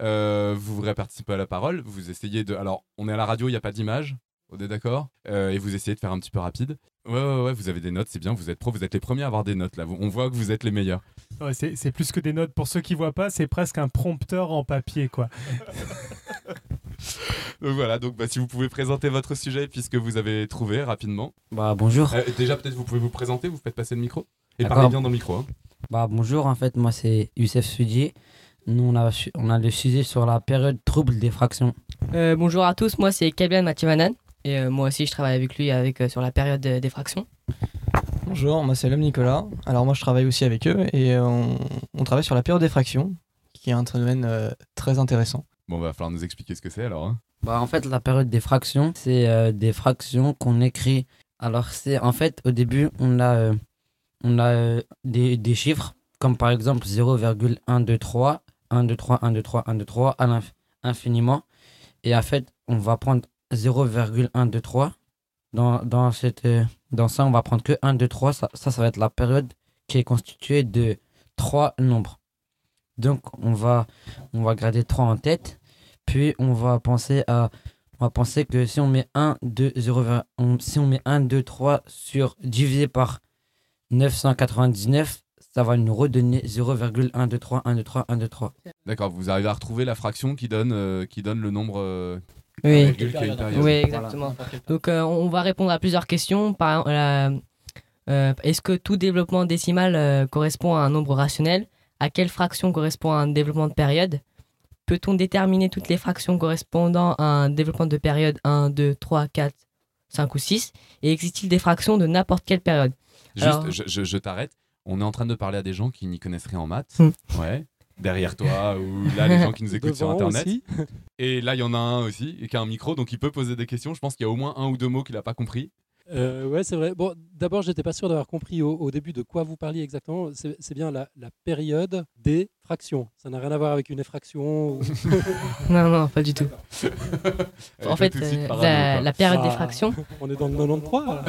Euh, Vous voudrez participer à la parole, vous essayez de... Alors, on est à la radio, il n'y a pas d'image, on est d'accord Euh, Et vous essayez de faire un petit peu rapide. Ouais, ouais, ouais, vous avez des notes, c'est bien, vous êtes pro, vous êtes les premiers à avoir des notes là, on voit que vous êtes les meilleurs. Ouais, c'est c'est plus que des notes. Pour ceux qui voient pas, c'est presque un prompteur en papier, quoi. Donc voilà, donc bah, si vous pouvez présenter votre sujet puisque vous avez trouvé rapidement. Bah bonjour. Euh, déjà peut-être vous pouvez vous présenter, vous faites passer le micro et parlez bien dans le micro. hein. Bah bonjour, en fait moi c'est Youssef Sudi. Nous on a, on a le sujet sur la période trouble des fractions. Euh, bonjour à tous, moi c'est Kabian Mativanan et euh, moi aussi je travaille avec lui avec, euh, sur la période de- des fractions. Bonjour, moi c'est l'homme Nicolas. Alors moi je travaille aussi avec eux et euh, on, on travaille sur la période des fractions, qui est un domaine euh, très intéressant. Bon, va falloir nous expliquer ce que c'est alors. hein. Bah en fait la période des fractions c'est euh, des fractions qu'on écrit. Alors c'est en fait au début on a, euh, on a euh, des, des chiffres comme par exemple 0,123, 123, 123, 123 à l'inf- infiniment. Et en fait on va prendre 0,123. Dans, dans, cette, euh, dans ça on va prendre que 1, 2, 3. Ça, ça, va être la période qui est constituée de trois nombres. Donc on va, on va garder 3 en tête. Puis on va penser à on va penser que si on met 1 2 0 on- si on met 1 2 3 sur divisé par 999, ça va nous redonner 0,123 123 123. D'accord, vous arrivez à retrouver la fraction qui donne, euh, qui donne le nombre. euh, Oui, période. oui exactement. Donc euh, on va répondre à plusieurs questions. Par exemple, la- euh, Est-ce que tout développement décimal euh, correspond à un nombre rationnel? À quelle fraction correspond à un développement de période? Peut-on déterminer toutes les fractions correspondant à un développement de période 1, 2, 3, 4, 5 ou 6 Et existe-t-il des fractions de n'importe quelle période? Juste, Alors- je, je- je t'arrête. On est en train de parler à des gens qui n'y connaissent rien en maths. Hmm. Ouais. Derrière toi, ou là, les gens qui nous écoutent sur Internet. aussi. Et là, il y en a un aussi, et qui a un micro, donc il peut poser des questions. Je pense qu'il y a au moins un ou deux mots qu'il n'a pas compris. Euh, ouais, c'est vrai. Bon, d'abord, j'étais pas sûr d'avoir compris au, au début de quoi vous parliez exactement. C'est bien la, la période des fractions. Ça n'a rien à voir avec une effraction. ou- Non, non, pas du tout. En fait, euh, la, période des Ah, fractions. On est dans le 93. là.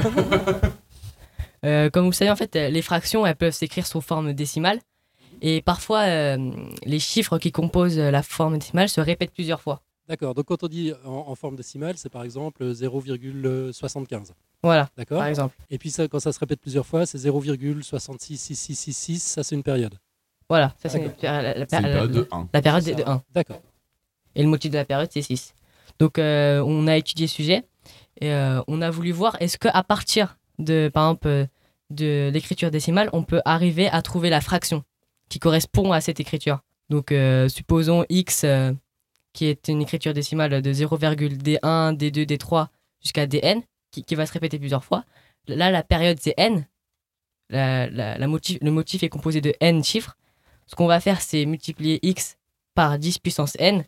Euh, comme vous le savez, en fait, les fractions, elles peuvent s'écrire sous forme décimale. Et parfois, euh, les chiffres qui composent euh, la forme décimale se répètent plusieurs fois. D'accord. Donc, quand on dit en, en forme décimale, c'est par exemple 0,75. Voilà, D'accord. par exemple. Et puis, ça, quand ça se répète plusieurs fois, c'est 0,666666. Ça, c'est une période. Voilà, ça c'est D'accord. la, la- la- C'est une la- période de la- un. La période C'est de ça. 1. D'accord. Et le motif de la période, c'est 6. Donc, euh, on a étudié ce sujet et euh, on a voulu voir est-ce qu'à partir de, par exemple, euh, de l'écriture décimale, on peut arriver à trouver la fraction? Qui correspond à cette écriture. Donc, euh, supposons x, euh, qui est une écriture décimale de 0,d1, d2, d3 jusqu'à dn, qui, qui va se répéter plusieurs fois. Là, la période, c'est n. La- la- la motif, le motif est composé de n chiffres. Ce qu'on va faire, c'est multiplier x par 10 puissance n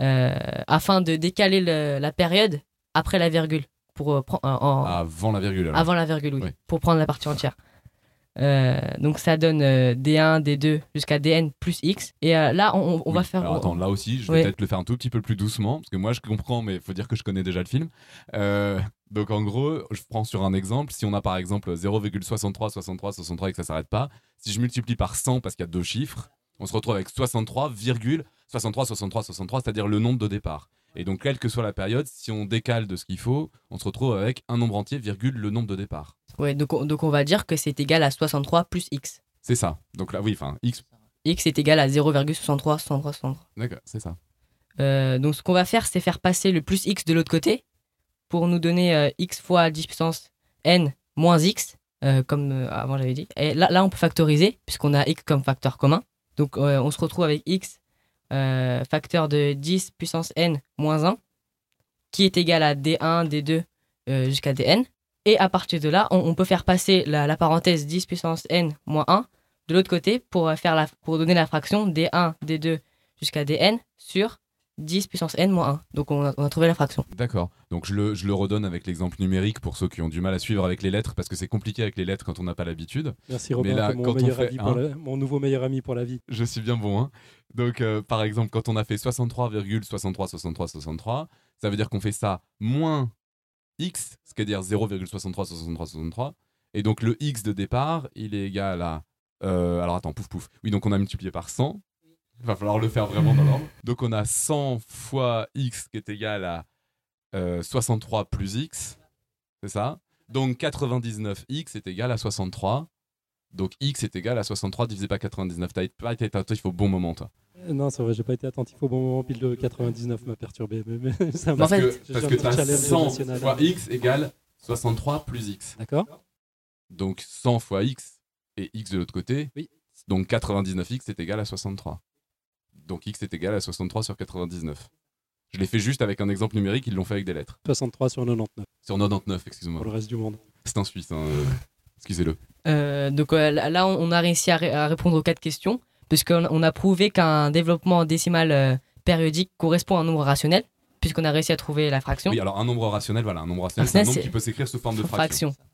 euh, afin de décaler le- la période après la virgule. Pour, en- Avant la virgule. alors. avant la virgule, oui, Oui. pour prendre la partie entière. Euh, donc ça donne euh, D1, D2 jusqu'à Dn plus X. Et euh, là, on, on va faire. Alors attends, là aussi, je vais peut-être le faire un tout petit peu plus doucement, parce que moi je comprends, mais il faut dire que je connais déjà le film. Euh, donc en gros, je prends sur un exemple, si on a par exemple 0,63, 63, 63 et que ça s'arrête pas, si je multiplie par 100 parce qu'il y a deux chiffres, on se retrouve avec 63, 63, 63, 63, c'est-à-dire le nombre de départ. Et donc, quelle que soit la période, si on décale de ce qu'il faut, on se retrouve avec un nombre entier, virgule, le nombre de départ. Ouais, donc, on- donc on va dire que c'est égal à 63 plus X. C'est ça. Donc là, oui, enfin, x. X est égal à 0,63, 63, 63. D'accord, c'est ça. Euh, donc ce qu'on va faire, c'est faire passer le plus x de l'autre côté pour nous donner euh, x fois 10 puissance n moins x, euh, comme avant j'avais dit. Et là, là, on peut factoriser, puisqu'on a x comme facteur commun. Donc on se retrouve avec x euh, facteur de 10 puissance n moins 1, qui est égal à d1, d2 euh, jusqu'à dn. Et à partir de là, on, peut faire passer la, la parenthèse 10 puissance n moins 1 de l'autre côté pour, euh, faire la, pour donner la fraction d1, d2 jusqu'à dn sur 10 puissance n moins 1. Donc on a, on a trouvé la fraction. D'accord. Donc je le, je le redonne avec l'exemple numérique pour ceux qui ont du mal à suivre avec les lettres parce que c'est compliqué avec les lettres quand on n'a pas l'habitude. Merci Robin, Mais là, t'es mon, quand on fait la- mon nouveau meilleur ami pour la vie. Je suis bien bon. Hein. Donc, euh, par exemple, quand on a fait 63,63, 63, 63, ça veut dire qu'on fait ça moins x, ce qui veut dire 0,63, 63, 63. Et donc, le x de départ, il est égal à. euh, alors, attends, pouf, pouf. Oui, donc on a multiplié par 100. Il va falloir le faire vraiment dans l'ordre. Donc, on a 100 fois x qui est égal à euh, 63 plus x. C'est ça? Donc, 99x est égal à 63. Donc x est égal à 63 divisé par 99. T'as pas été attentif au bon moment, toi. Euh, Non, c'est vrai, j'ai pas été attentif au bon moment, puis le 99 m'a perturbé. Mais, mais ça m'a Parce que, parce que t'as challenge 100 national. fois x égale 63 plus x. D'accord. Donc 100 fois x et x de l'autre côté. Oui. Donc 99x est égal à 63. Donc x est égal à 63 sur 99. Je l'ai fait juste avec un exemple numérique, ils l'ont fait avec des lettres. 63 sur 99. Sur 99, excuse-moi. Pour le reste du monde. C'est un Suisse, hein, euh, excusez-le. Euh, donc euh, là, on a réussi à, ré- à répondre aux quatre questions, puisqu'on on a prouvé qu'un développement décimal euh, périodique correspond à un nombre rationnel, puisqu'on a réussi à trouver la fraction. Oui, alors un nombre rationnel, voilà, un nombre rationnel, c'est un Rationnel, nombre qui peut s'écrire sous forme de fraction. fraction.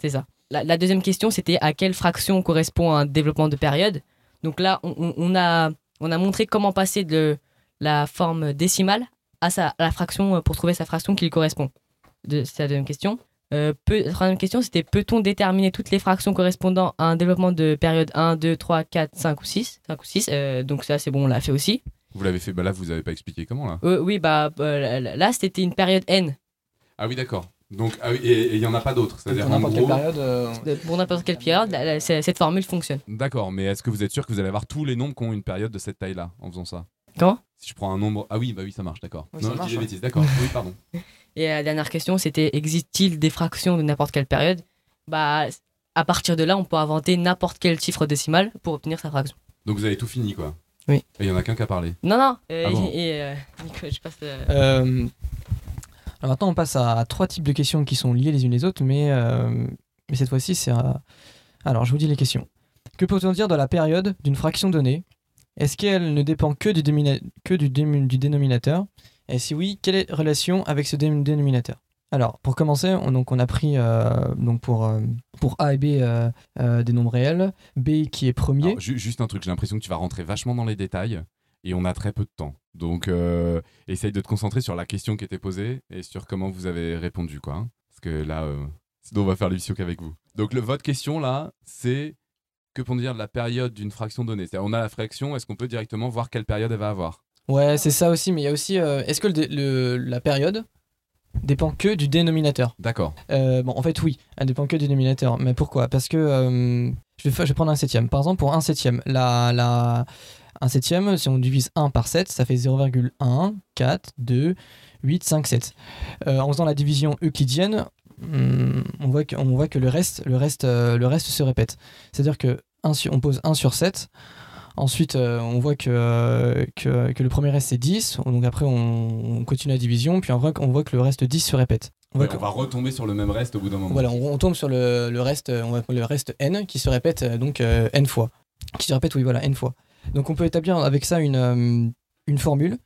C'est ça. La, la deuxième question, c'était à quelle fraction correspond un développement de période? Donc là, on, on- on a, on a montré comment passer de la forme décimale à, sa, à la fraction euh, pour trouver sa fraction qui lui correspond. De- C'est la deuxième question. Euh, peut- la troisième question, c'était peut-on déterminer toutes les fractions correspondant à un développement de période 1, 2, 3, 4, 5 ou 6 5 ou 6. Euh, donc ça, c'est bon, on l'a fait aussi. Vous l'avez fait, bah là, vous avez pas expliqué comment, là Euh, oui, bah là, c'était une période n. Ah oui, d'accord. Donc, ah et il n'y en a pas d'autres. C'est-à-dire, Pour en n'importe quelle gros- période, De- Pour n'importe quelle période, la- la- c'est- cette formule fonctionne. D'accord, mais est-ce que vous êtes sûr que vous allez avoir tous les nombres qui ont une période de cette taille-là en faisant ça? Comment? Si je prends un nombre. Ah oui, bah oui, ça marche, d'accord. Oui, non, ça je marche, dis des bêtises, d'accord. oui, pardon. Et la dernière question, c'était existe-t-il des fractions de n'importe quelle période? Bah, à partir de là, on peut inventer n'importe quel chiffre décimal pour obtenir sa fraction. Donc vous avez tout fini, quoi. Oui. Et il y en a qu'un qui a parlé. Non, non. euh, Ah bon et, euh, Nico, je passe. euh, Euh, maintenant, on passe à trois types de questions qui sont liées les unes les autres, mais, euh, cette fois-ci, c'est. Alors, je vous dis les questions. Que peut-on dire de la période d'une fraction donnée? Est-ce qu'elle ne dépend que du, dénominateur? Et si oui, quelle est la relation avec ce dé- dénominateur? Alors, pour commencer, on, a pris euh, euh, pour A et B des nombres réels, B qui est premier. Juste un truc, j'ai l'impression que tu vas rentrer vachement dans les détails et on a très peu de temps. Donc, euh, essaye de te concentrer sur la question qui était posée et sur comment vous avez répondu, quoi. hein. Parce que là, euh, sinon on va faire l'émission qu'avec vous. Donc, le, votre question là, c'est que peut-on dire de la période d'une fraction donnée C'est-à-dire, on a la fraction, est-ce qu'on peut directement voir quelle période elle va avoir? Ouais, c'est ça aussi, mais il y a aussi. euh, Est-ce que le dé- le- la période dépend que du dénominateur? D'accord. Bon, en fait, oui, elle dépend que du dénominateur. Mais pourquoi? Parce que je, vais, je vais prendre un septième. Par exemple, pour un septième, la, la, un septième, si on divise 1 par 7, ça fait 0,1, 4, 2, 8, 5, 7. Euh, en faisant la division euclidienne, hum, on voit que, on voit que le, reste, le, reste, euh, le reste se répète. C'est-à-dire que sur- on pose 1 sur 7. Ensuite, euh, on voit que, euh, que, que le premier reste c'est 10. Donc après, on, on continue la division. Puis en vrai, on voit que le reste 10 se répète. On voit Ouais, que- on va retomber sur le même reste au bout d'un moment. voilà, on, on tombe sur le, le reste, on va le reste n qui se répète donc euh, n fois. Qui se répète, oui, voilà, n fois. Donc on peut établir avec ça une, euh, une formule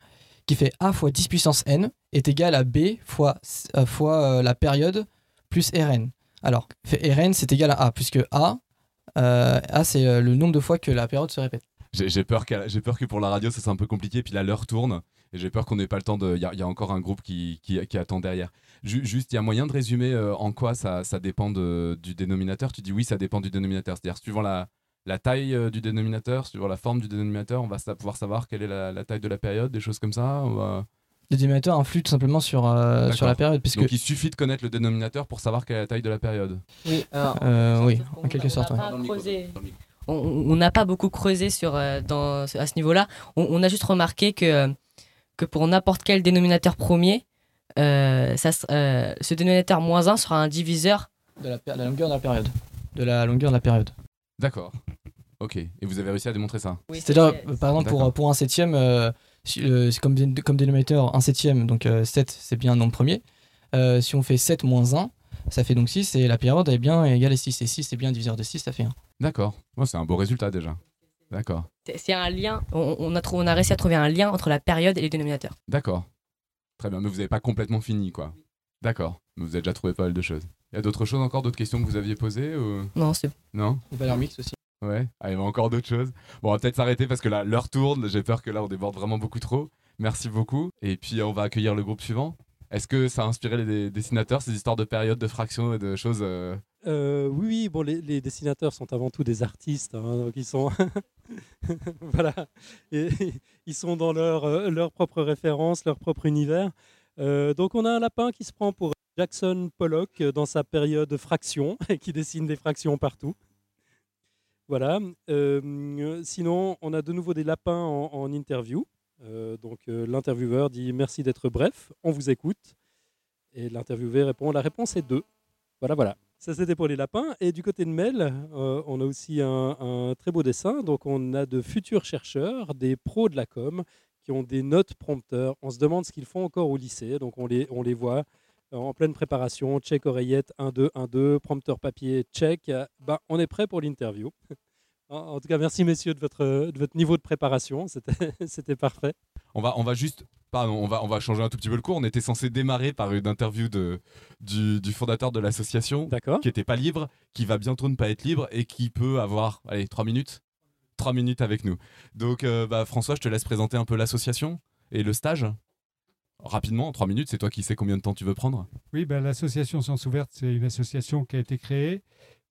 qui fait a fois 10 puissance n est égal à b fois, euh, fois euh, la période plus rn. Alors, fait rn c'est égal à a, puisque a, a c'est le nombre de fois que la période se répète. J'ai peur, j'ai peur que pour la radio, ça soit un peu compliqué, puis là, l'heure tourne, et j'ai peur qu'on n'ait pas le temps de... Il y, a- encore un groupe qui, qui, attend derrière. Ju- juste, il y a moyen de résumer en quoi ça, ça dépend de- du dénominateur? Tu dis oui, ça dépend du dénominateur. C'est-à-dire, suivant la, la taille euh, du dénominateur, suivant la forme du dénominateur, on va sa- pouvoir savoir quelle est la, la taille de la période, des choses comme ça on va- Le dénominateur influe tout simplement sur, euh, sur la période. Puisque... Donc, il suffit de connaître le dénominateur pour savoir quelle est la taille de la période. Oui, alors, Euh, oui, en quelque sorte. on ouais. n'a pas creusé. On- On n'a pas beaucoup creusé sur, euh, dans, à ce niveau-là. On, on a juste remarqué que, que pour n'importe quel dénominateur premier, euh, ça, euh, ce dénominateur moins 1 sera un diviseur. De la, per- de la longueur de la période. De la longueur de la période. D'accord. Ok. Et vous avez réussi à démontrer ça C'est-à-dire, euh, par exemple, pour, D'accord. pour un septième, euh, si- euh, c'est comme, comme dénominateur, un septième, donc euh, 7, c'est bien un nombre premier. Euh, si on fait 7 moins 1, ça fait donc 6, et la période est bien égale à 6. Et 6, c'est bien diviseur de 6, ça fait 1. D'accord. Ouais, c'est un beau résultat déjà. D'accord. c'est un lien. On, on a on a réussi à trouver un lien entre la période et les dénominateurs. D'accord. Très bien, mais vous n'avez pas complètement fini, quoi. D'accord. Mais Vous avez déjà trouvé pas mal de choses. Il y a d'autres choses encore, d'autres questions que vous aviez posées ou... Non, c'est Non? Les valeurs mixtes aussi. Ouais, ah, il y avait encore d'autres choses. Bon, on va peut-être s'arrêter parce que là, l'heure tourne. J'ai peur que là, on déborde vraiment beaucoup trop. Merci beaucoup. Et puis, on va accueillir le groupe suivant. Est-ce que ça a inspiré les dessinateurs, ces histoires de périodes, de fractions et de choses euh, Euh, oui, bon, les, dessinateurs sont avant tout des artistes, hein, donc ils sont, voilà, Et, ils sont dans leur, euh, leur propre référence, leur propre univers. Euh, donc on a un lapin qui se prend pour Jackson Pollock euh, dans sa période fraction et qui dessine des fractions partout. Voilà. Euh, sinon, on a de nouveau des lapins en, interview. Euh, donc euh, l'intervieweur dit merci d'être bref, on vous écoute. Et l'interviewé répond la réponse est 2. Voilà, voilà. Ça, c'était pour les lapins. Et du côté de Mel, on a aussi un, un très beau dessin. Donc, on a de futurs chercheurs, des pros de la com, qui ont des notes prompteurs. On se demande ce qu'ils font encore au lycée. Donc, on les, on les voit en pleine préparation. Check oreillette 1, 2, 1, 2. Prompteur papier, check. Euh, Ben, on est prêt pour l'interview. En tout cas, merci messieurs de votre, de votre niveau de préparation. C'était c'était parfait. On va, on va juste, pardon, on va, on va changer un tout petit peu le cours. On était censé démarrer par une interview de, du, du fondateur de l'association, qui n'était pas libre, qui va bientôt ne pas être libre et qui peut avoir, allez, trois minutes, trois minutes avec nous. Donc, euh, bah, François, je te laisse présenter un peu l'association et le stage. Rapidement, en trois minutes, c'est toi qui sais combien de temps tu veux prendre. Oui, ben, l'association Sciences Ouvertes, c'est une association qui a été créée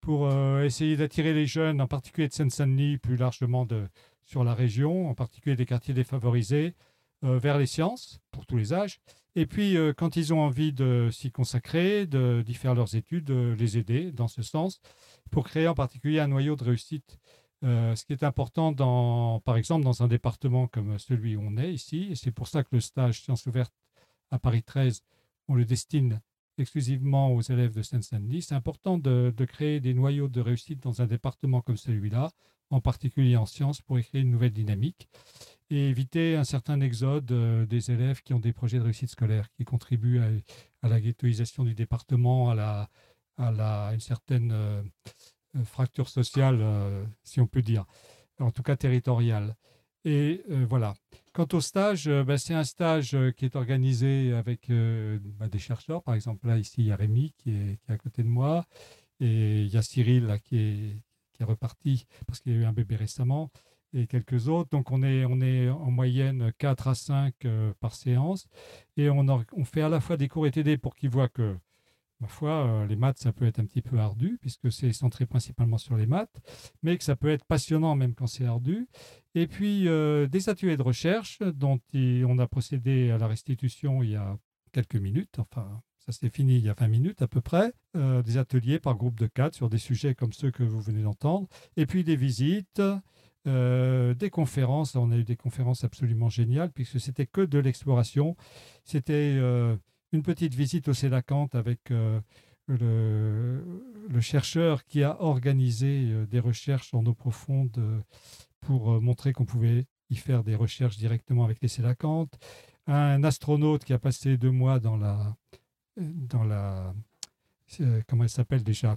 pour euh, essayer d'attirer les jeunes, en particulier de Seine-Saint-Denis, plus largement de, sur la région, en particulier des quartiers défavorisés, euh, vers les sciences, pour tous les âges. Et puis, euh, quand ils ont envie de s'y consacrer, d'y faire leurs études, de les aider dans ce sens, pour créer en particulier un noyau de réussite. Euh, ce qui est important, dans, par exemple, dans un département comme celui où on est ici, et c'est pour ça que le stage Sciences Ouvertes à Paris 13, on le destine exclusivement aux élèves de Seine-Saint-Denis. C'est important de, créer des noyaux de réussite dans un département comme celui-là, en particulier en sciences, pour y créer une nouvelle dynamique et éviter un certain exode euh, des élèves qui ont des projets de réussite scolaire, qui contribuent à, à la ghettoisation du département, à, la, à la, une certaine euh, fracture sociale, euh, si on peut dire, en tout cas territoriale. Et euh, voilà. Quant au stage, euh, bah, c'est un stage euh, qui est organisé avec euh, bah, des chercheurs. Par exemple, là, ici, il y a Rémi qui est, à côté de moi. Et il y a Cyril là, qui, est, qui est reparti parce qu'il a eu un bébé récemment. Et quelques autres. Donc, on est, on est en moyenne 4 à 5 euh, par séance. Et on, on fait à la fois des cours et TD pour qu'ils voient que, ma foi, euh, les maths, ça peut être un petit peu ardu, puisque c'est centré principalement sur les maths, mais que ça peut être passionnant même quand c'est ardu. Et puis, euh, des ateliers de recherche dont on a procédé à la restitution il y a quelques minutes, enfin, ça s'est fini il y a 20 minutes à peu près, euh, des ateliers par groupe de quatre sur des sujets comme ceux que vous venez d'entendre, et puis des visites, des conférences. On a eu des conférences absolument géniales, puisque c'était que de l'exploration. C'était une petite visite au Célacante avec euh, le, chercheur qui a organisé euh, des recherches en eau profonde euh, pour montrer qu'on pouvait y faire des recherches directement avec les Célacantes. Un astronaute qui a passé deux mois dans la, dans la comment elle s'appelle déjà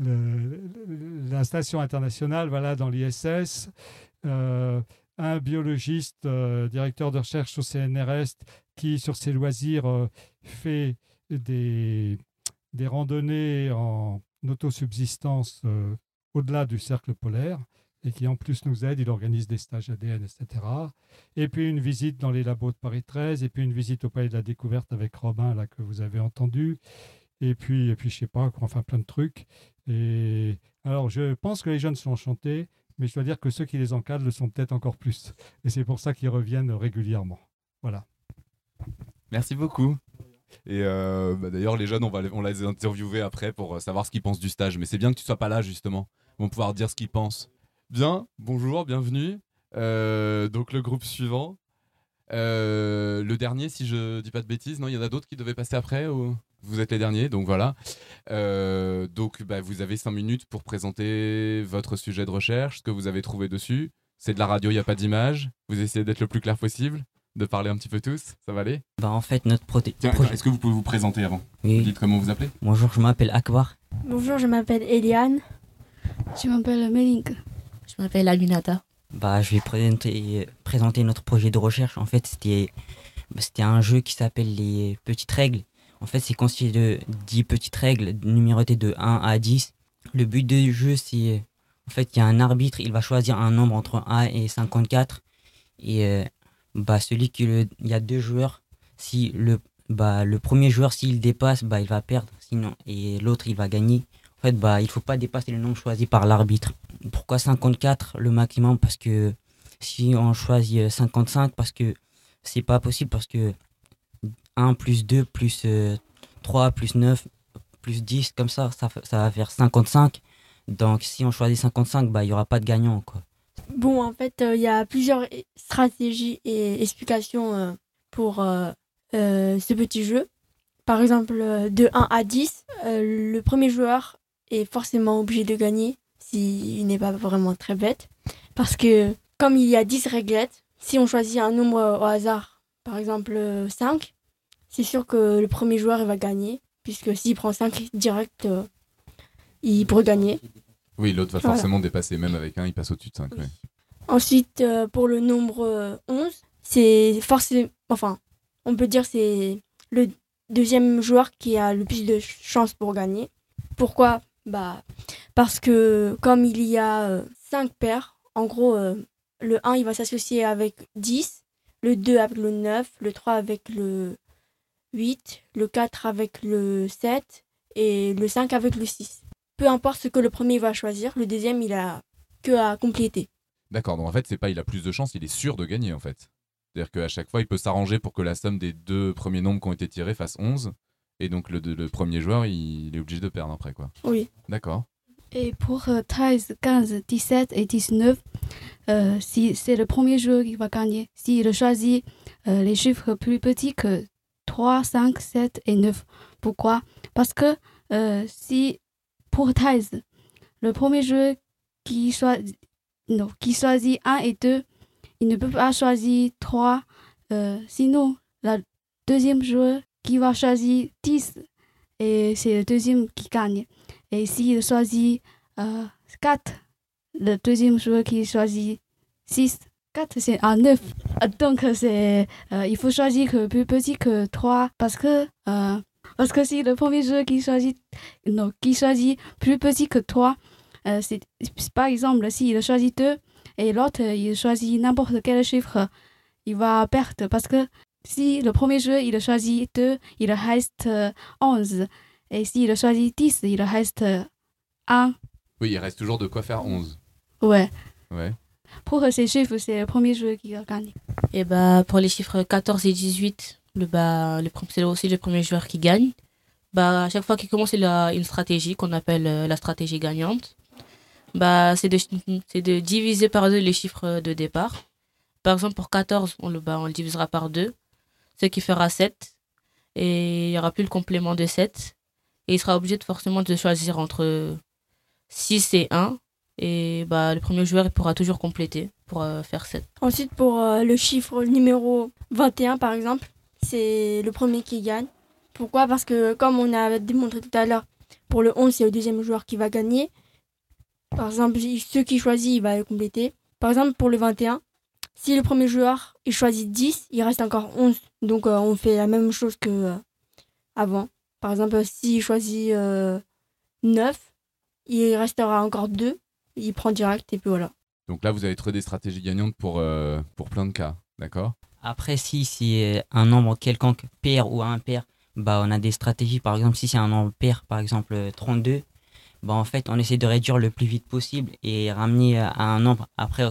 la station internationale, voilà, dans l'ISS. Un biologiste, euh, directeur de recherche au CNRS, qui, sur ses loisirs, euh, fait des, des randonnées en autosubsistance euh, au-delà du cercle polaire et qui en plus nous aide, il organise des stages ADN, etc. Et puis une visite dans les labos de Paris 13, et puis une visite au Palais de la Découverte avec Robin, là, que vous avez entendu. Et puis, et puis je sais pas, enfin plein de trucs. Et alors, je pense que les jeunes sont enchantés, mais je dois dire que ceux qui les encadrent le sont peut-être encore plus. Et c'est pour ça qu'ils reviennent régulièrement. Voilà. Merci beaucoup. Et euh, bah, d'ailleurs, les jeunes, on va les, on les interviewer après pour euh, savoir ce qu'ils pensent du stage. Mais c'est bien que tu sois pas là, justement. Ils vont pouvoir dire ce qu'ils pensent. Bien, bonjour, bienvenue. Euh, donc, le groupe suivant. Le dernier, si je dis pas de bêtises, non, il y en a d'autres qui devaient passer après vous êtes les derniers, donc voilà. Euh, donc, bah, vous avez cinq minutes pour présenter votre sujet de recherche, ce que vous avez trouvé dessus. C'est de la radio, il n'y a pas d'image. Vous essayez d'être le plus clair possible, de parler un petit peu tous. Ça va aller? Bah en fait notre projet- est-ce que vous pouvez vous présenter avant? Oui. Vous dites comment vous appelez? Bonjour, je m'appelle Akbar. Bonjour, je m'appelle Eliane. Je m'appelle Mélinque. Je m'appelle Alunata. Bah, je vais présenter, présenter notre projet de recherche. En fait, c'était bah, c'était un jeu qui s'appelle les petites règles. En fait, c'est constitué de 10 petites règles numérotées de 1 à 10. Le but du jeu, c'est en fait, il y a un arbitre, il va choisir un nombre entre 1 et 54. Et euh, bah, celui qui il y a deux joueurs. Si le, bah, le premier joueur, s'il dépasse, bah, il va perdre. Sinon, et l'autre, il va gagner. En fait, bah, il faut pas dépasser le nombre choisi par l'arbitre. Pourquoi 54 le maximum? Parce que si on choisit 55, parce que c'est pas possible, parce que 1 plus 2 plus 3 euh, plus 9 plus 10, comme ça, ça, va faire 55. Donc si on choisit 55, bah, il n'y aura pas de gagnant. Bon, en fait, euh, il y a plusieurs stratégies et explications euh, pour ce petit jeu. Par exemple, de 1 à 10, le premier joueur est forcément obligé de gagner s'il n'est pas vraiment très bête. Parce que comme il y a 10 réglettes, si on choisit un nombre au hasard, par exemple 5, c'est sûr que le premier joueur il va gagner. Puisque s'il prend 5 direct, euh, il pourrait gagner. Oui, l'autre va forcément dépasser. Même avec un, il passe au-dessus de 5. Ensuite, euh, pour le nombre 11, euh, c'est forcément. Enfin, on peut dire c'est le deuxième joueur qui a le plus de chances pour gagner. Pourquoi? Bah, Parce que comme il y a 5 paires, en gros, le 1 il va s'associer avec 10, le 2 avec le 9, le 3 avec le 8, le 4 avec le 7 et le 5 avec le 6. Peu importe ce que le premier va choisir, le deuxième il a que à compléter. D'accord, donc en fait c'est pas il a plus de chance, il est sûr de gagner en fait. C'est-à-dire qu'à chaque fois il peut s'arranger pour que la somme des deux premiers nombres qui ont été tirés fasse 11. Et donc le, le premier joueur il, est obligé de perdre après quoi. Oui. D'accord. Et pour 13, 15, 17 et 19, euh, si c'est le premier joueur qui va gagner, s'il choisit euh, les chiffres plus petits que 3, 5, 7 et 9. Pourquoi? Parce que euh, si pour 13, le premier jeu qui, choisit 1 et 2, il ne peut pas choisir 3. Euh, sinon, le deuxième joueur qui va choisir 10, et c'est le deuxième qui gagne. Et s'il choisit euh, 4, le deuxième joueur qui choisit 6, 4, c'est un 9. Donc, c'est, euh, il faut choisir que plus petit que 3 parce que, euh, parce que si le premier jeu qui choisit, non, qui choisit plus petit que 3, euh, c'est, par exemple, s'il choisit 2 et l'autre, il choisit n'importe quel chiffre, il va perdre parce que si le premier jeu, il choisit 2, il reste 11. Et s'il choisit 10, il reste 1. Oui, il reste toujours de quoi faire 11. Ouais. Ouais. Pour ces chiffres, c'est le premier jeu qui a gagné. Et bah, pour les chiffres 14 et 18, le, bah, le, c'est aussi le premier joueur qui gagne. Bah, à chaque fois qu'il commence, il a une stratégie qu'on appelle euh, la stratégie gagnante. Bah, c'est de, de diviser par deux les chiffres de départ. Par exemple, pour 14, on le, bah, on le divisera par 2, ce qui fera 7. Et il n'y aura plus le complément de 7. Et il sera obligé de forcément de choisir entre 6 et 1 et bah, le premier joueur il pourra toujours compléter pour euh, faire 7. Ensuite, pour euh, le chiffre numéro 21, par exemple, c'est le premier qui gagne. Pourquoi? Parce que, comme on a démontré tout à l'heure, pour le 11, c'est le deuxième joueur qui va gagner. Par exemple, ceux qui choisit, il va compléter. Par exemple, pour le 21, si le premier joueur il choisit 10, il reste encore 11. Donc, euh, on fait la même chose que avant. Par exemple, s'il choisit 9, il restera encore 2 il prend direct et puis voilà. Donc là, vous avez trouvé des stratégies gagnantes pour, euh, pour plein de cas, d'accord? Après, si c'est un nombre quelconque pair ou impair, bah, on a des stratégies. Par exemple, si c'est un nombre pair, par exemple 32, bah, en fait, on essaie de réduire le plus vite possible et ramener à un nombre après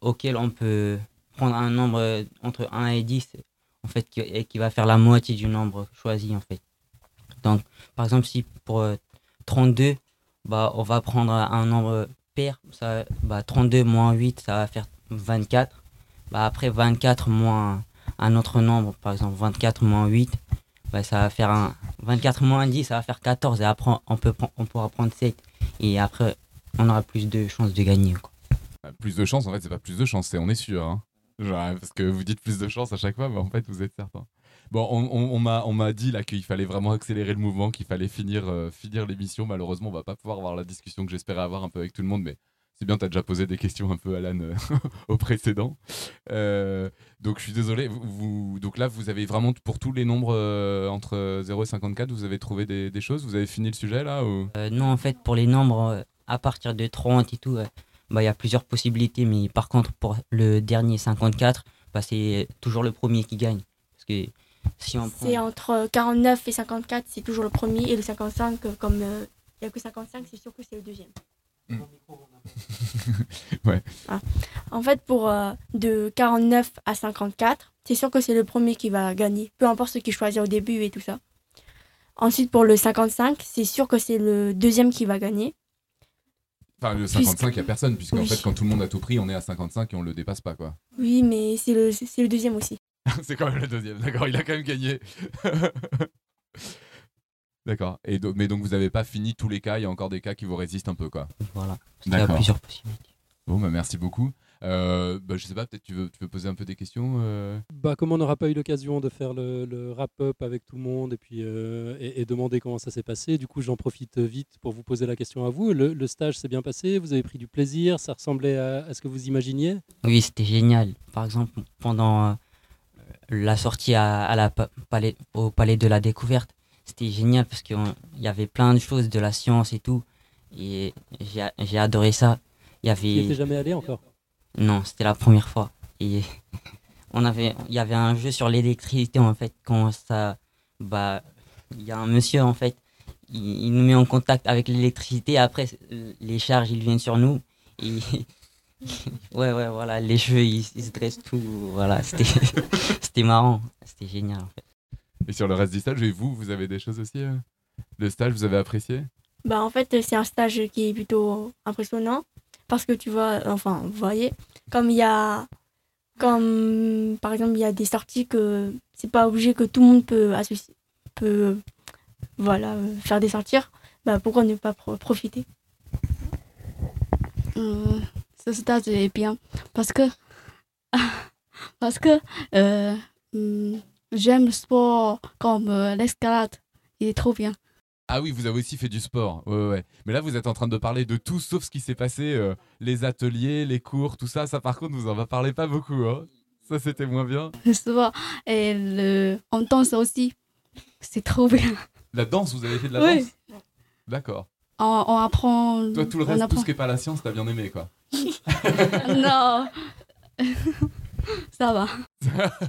auquel on peut prendre un nombre entre 1 et 10, en fait, qui, qui va faire la moitié du nombre choisi, en fait. Donc, par exemple, si pour 32, euh, bah, on va prendre un nombre paire, ça, bah, 32 moins 8, ça va faire 24. Bah, après 24 moins un autre nombre, par exemple 24 moins 8, bah, ça va faire un 24 moins 10, ça va faire 14. Et après, on, peut, on pourra prendre 7. Et après, on aura plus de chances de gagner. Quoi. Bah, plus de chance, en fait, c'est pas plus de chance, c'est on est sûr. Hein. Genre, parce que vous dites plus de chance à chaque fois, mais en fait, vous êtes certain. Bon, on, on, on m'a dit là qu'il fallait vraiment accélérer le mouvement, qu'il fallait finir, euh, finir l'émission. Malheureusement, on va pas pouvoir avoir la discussion que j'espérais avoir un peu avec tout le monde, mais C'est bien, tu as déjà posé des questions un peu, Alan, euh, au précédent. Euh, donc, je suis désolé. Vous, donc là, vous avez vraiment, pour tous les nombres euh, entre 0 et 54, vous avez trouvé des, choses? Vous avez fini le sujet, là ou... Non, en fait, pour les nombres à partir de 30 et tout, bah, il y a plusieurs possibilités. Mais par contre, pour le dernier 54, bah, c'est toujours le premier qui gagne. Parce que si on prend. C'est entre 49 et 54, c'est toujours le premier. Et le 55, euh, comme euh, il n'y a que 55, c'est sûr que c'est le deuxième. ouais. Ah. En fait, pour euh, de 49 à 54, c'est sûr que c'est le premier qui va gagner, peu importe ce qu'il choisit au début et tout ça. Ensuite, pour le 55, c'est sûr que c'est le deuxième qui va gagner. Enfin, le Puisque- 55, il n'y a personne, puisqu'en Oui. fait, quand tout le monde a tout pris, on est à 55 et on le dépasse pas, quoi. Oui, mais c'est le, c'est le deuxième aussi. c'est quand même le deuxième, d'accord, il a quand même gagné. d'accord. Et do- mais donc, vous n'avez pas fini tous les cas, il y a encore des cas qui vous résistent un peu, quoi. Voilà. Il y a D'accord. plusieurs possibilités. Bon, bah, merci beaucoup. Euh, bah, je sais pas, peut-être tu veux, tu veux poser un peu des questions euh? Bah, comme on n'aura pas eu l'occasion de faire le, le wrap-up avec tout le monde et puis euh, et, et demander comment ça s'est passé, du coup j'en profite vite pour vous poser la question à vous. Le, le stage s'est bien passé, vous avez pris du plaisir, ça ressemblait à, à ce que vous imaginiez? Oui, c'était génial. Par exemple, pendant euh, la sortie à, à la pa- palais, au Palais de la Découverte, c'était génial parce qu'il y avait plein de choses de la science et tout. Et j'ai adoré ça. Il y Tu étais avait... jamais allé encore? Non, c'était la première fois. Et on avait, il y avait un jeu sur l'électricité en fait. Quand ça, bah, il y a un monsieur en fait, il, il nous met en contact avec l'électricité. Après, euh, les charges ils viennent sur nous. Et ouais, ouais, voilà, les cheveux ils, ils se dressent tout. Voilà, c'était, c'était marrant, c'était génial en fait. Et sur le reste du stage, et vous, vous avez des choses aussi euh Le stage, vous avez apprécié? Bah, en fait, c'est un stage qui est plutôt impressionnant parce que tu vois, enfin, vous voyez, comme il y a, comme par exemple, il y a des sorties que c'est pas obligé que tout le monde peut associer, peut, voilà, faire des sorties. Bah, pourquoi ne pas pro- profiter? Euh, ce stage est bien parce que parce que euh, hum, j'aime le sport comme euh, l'escalade. Il est trop bien. Ah oui, vous avez aussi fait du sport. Ouais. Mais là, vous êtes en train de parler de tout sauf ce qui s'est passé, euh, les ateliers, les cours, tout ça. Ça, par contre, vous en parlez pas beaucoup. Hein ça, c'était moins bien. Le sport et le on danse aussi. C'est trop bien. La danse, vous avez fait de la Oui. danse? D'accord. On, on apprend. Toi, tout le reste, tout apprend. ce qui n'est pas la science, t'as bien aimé, quoi. non. Ça va.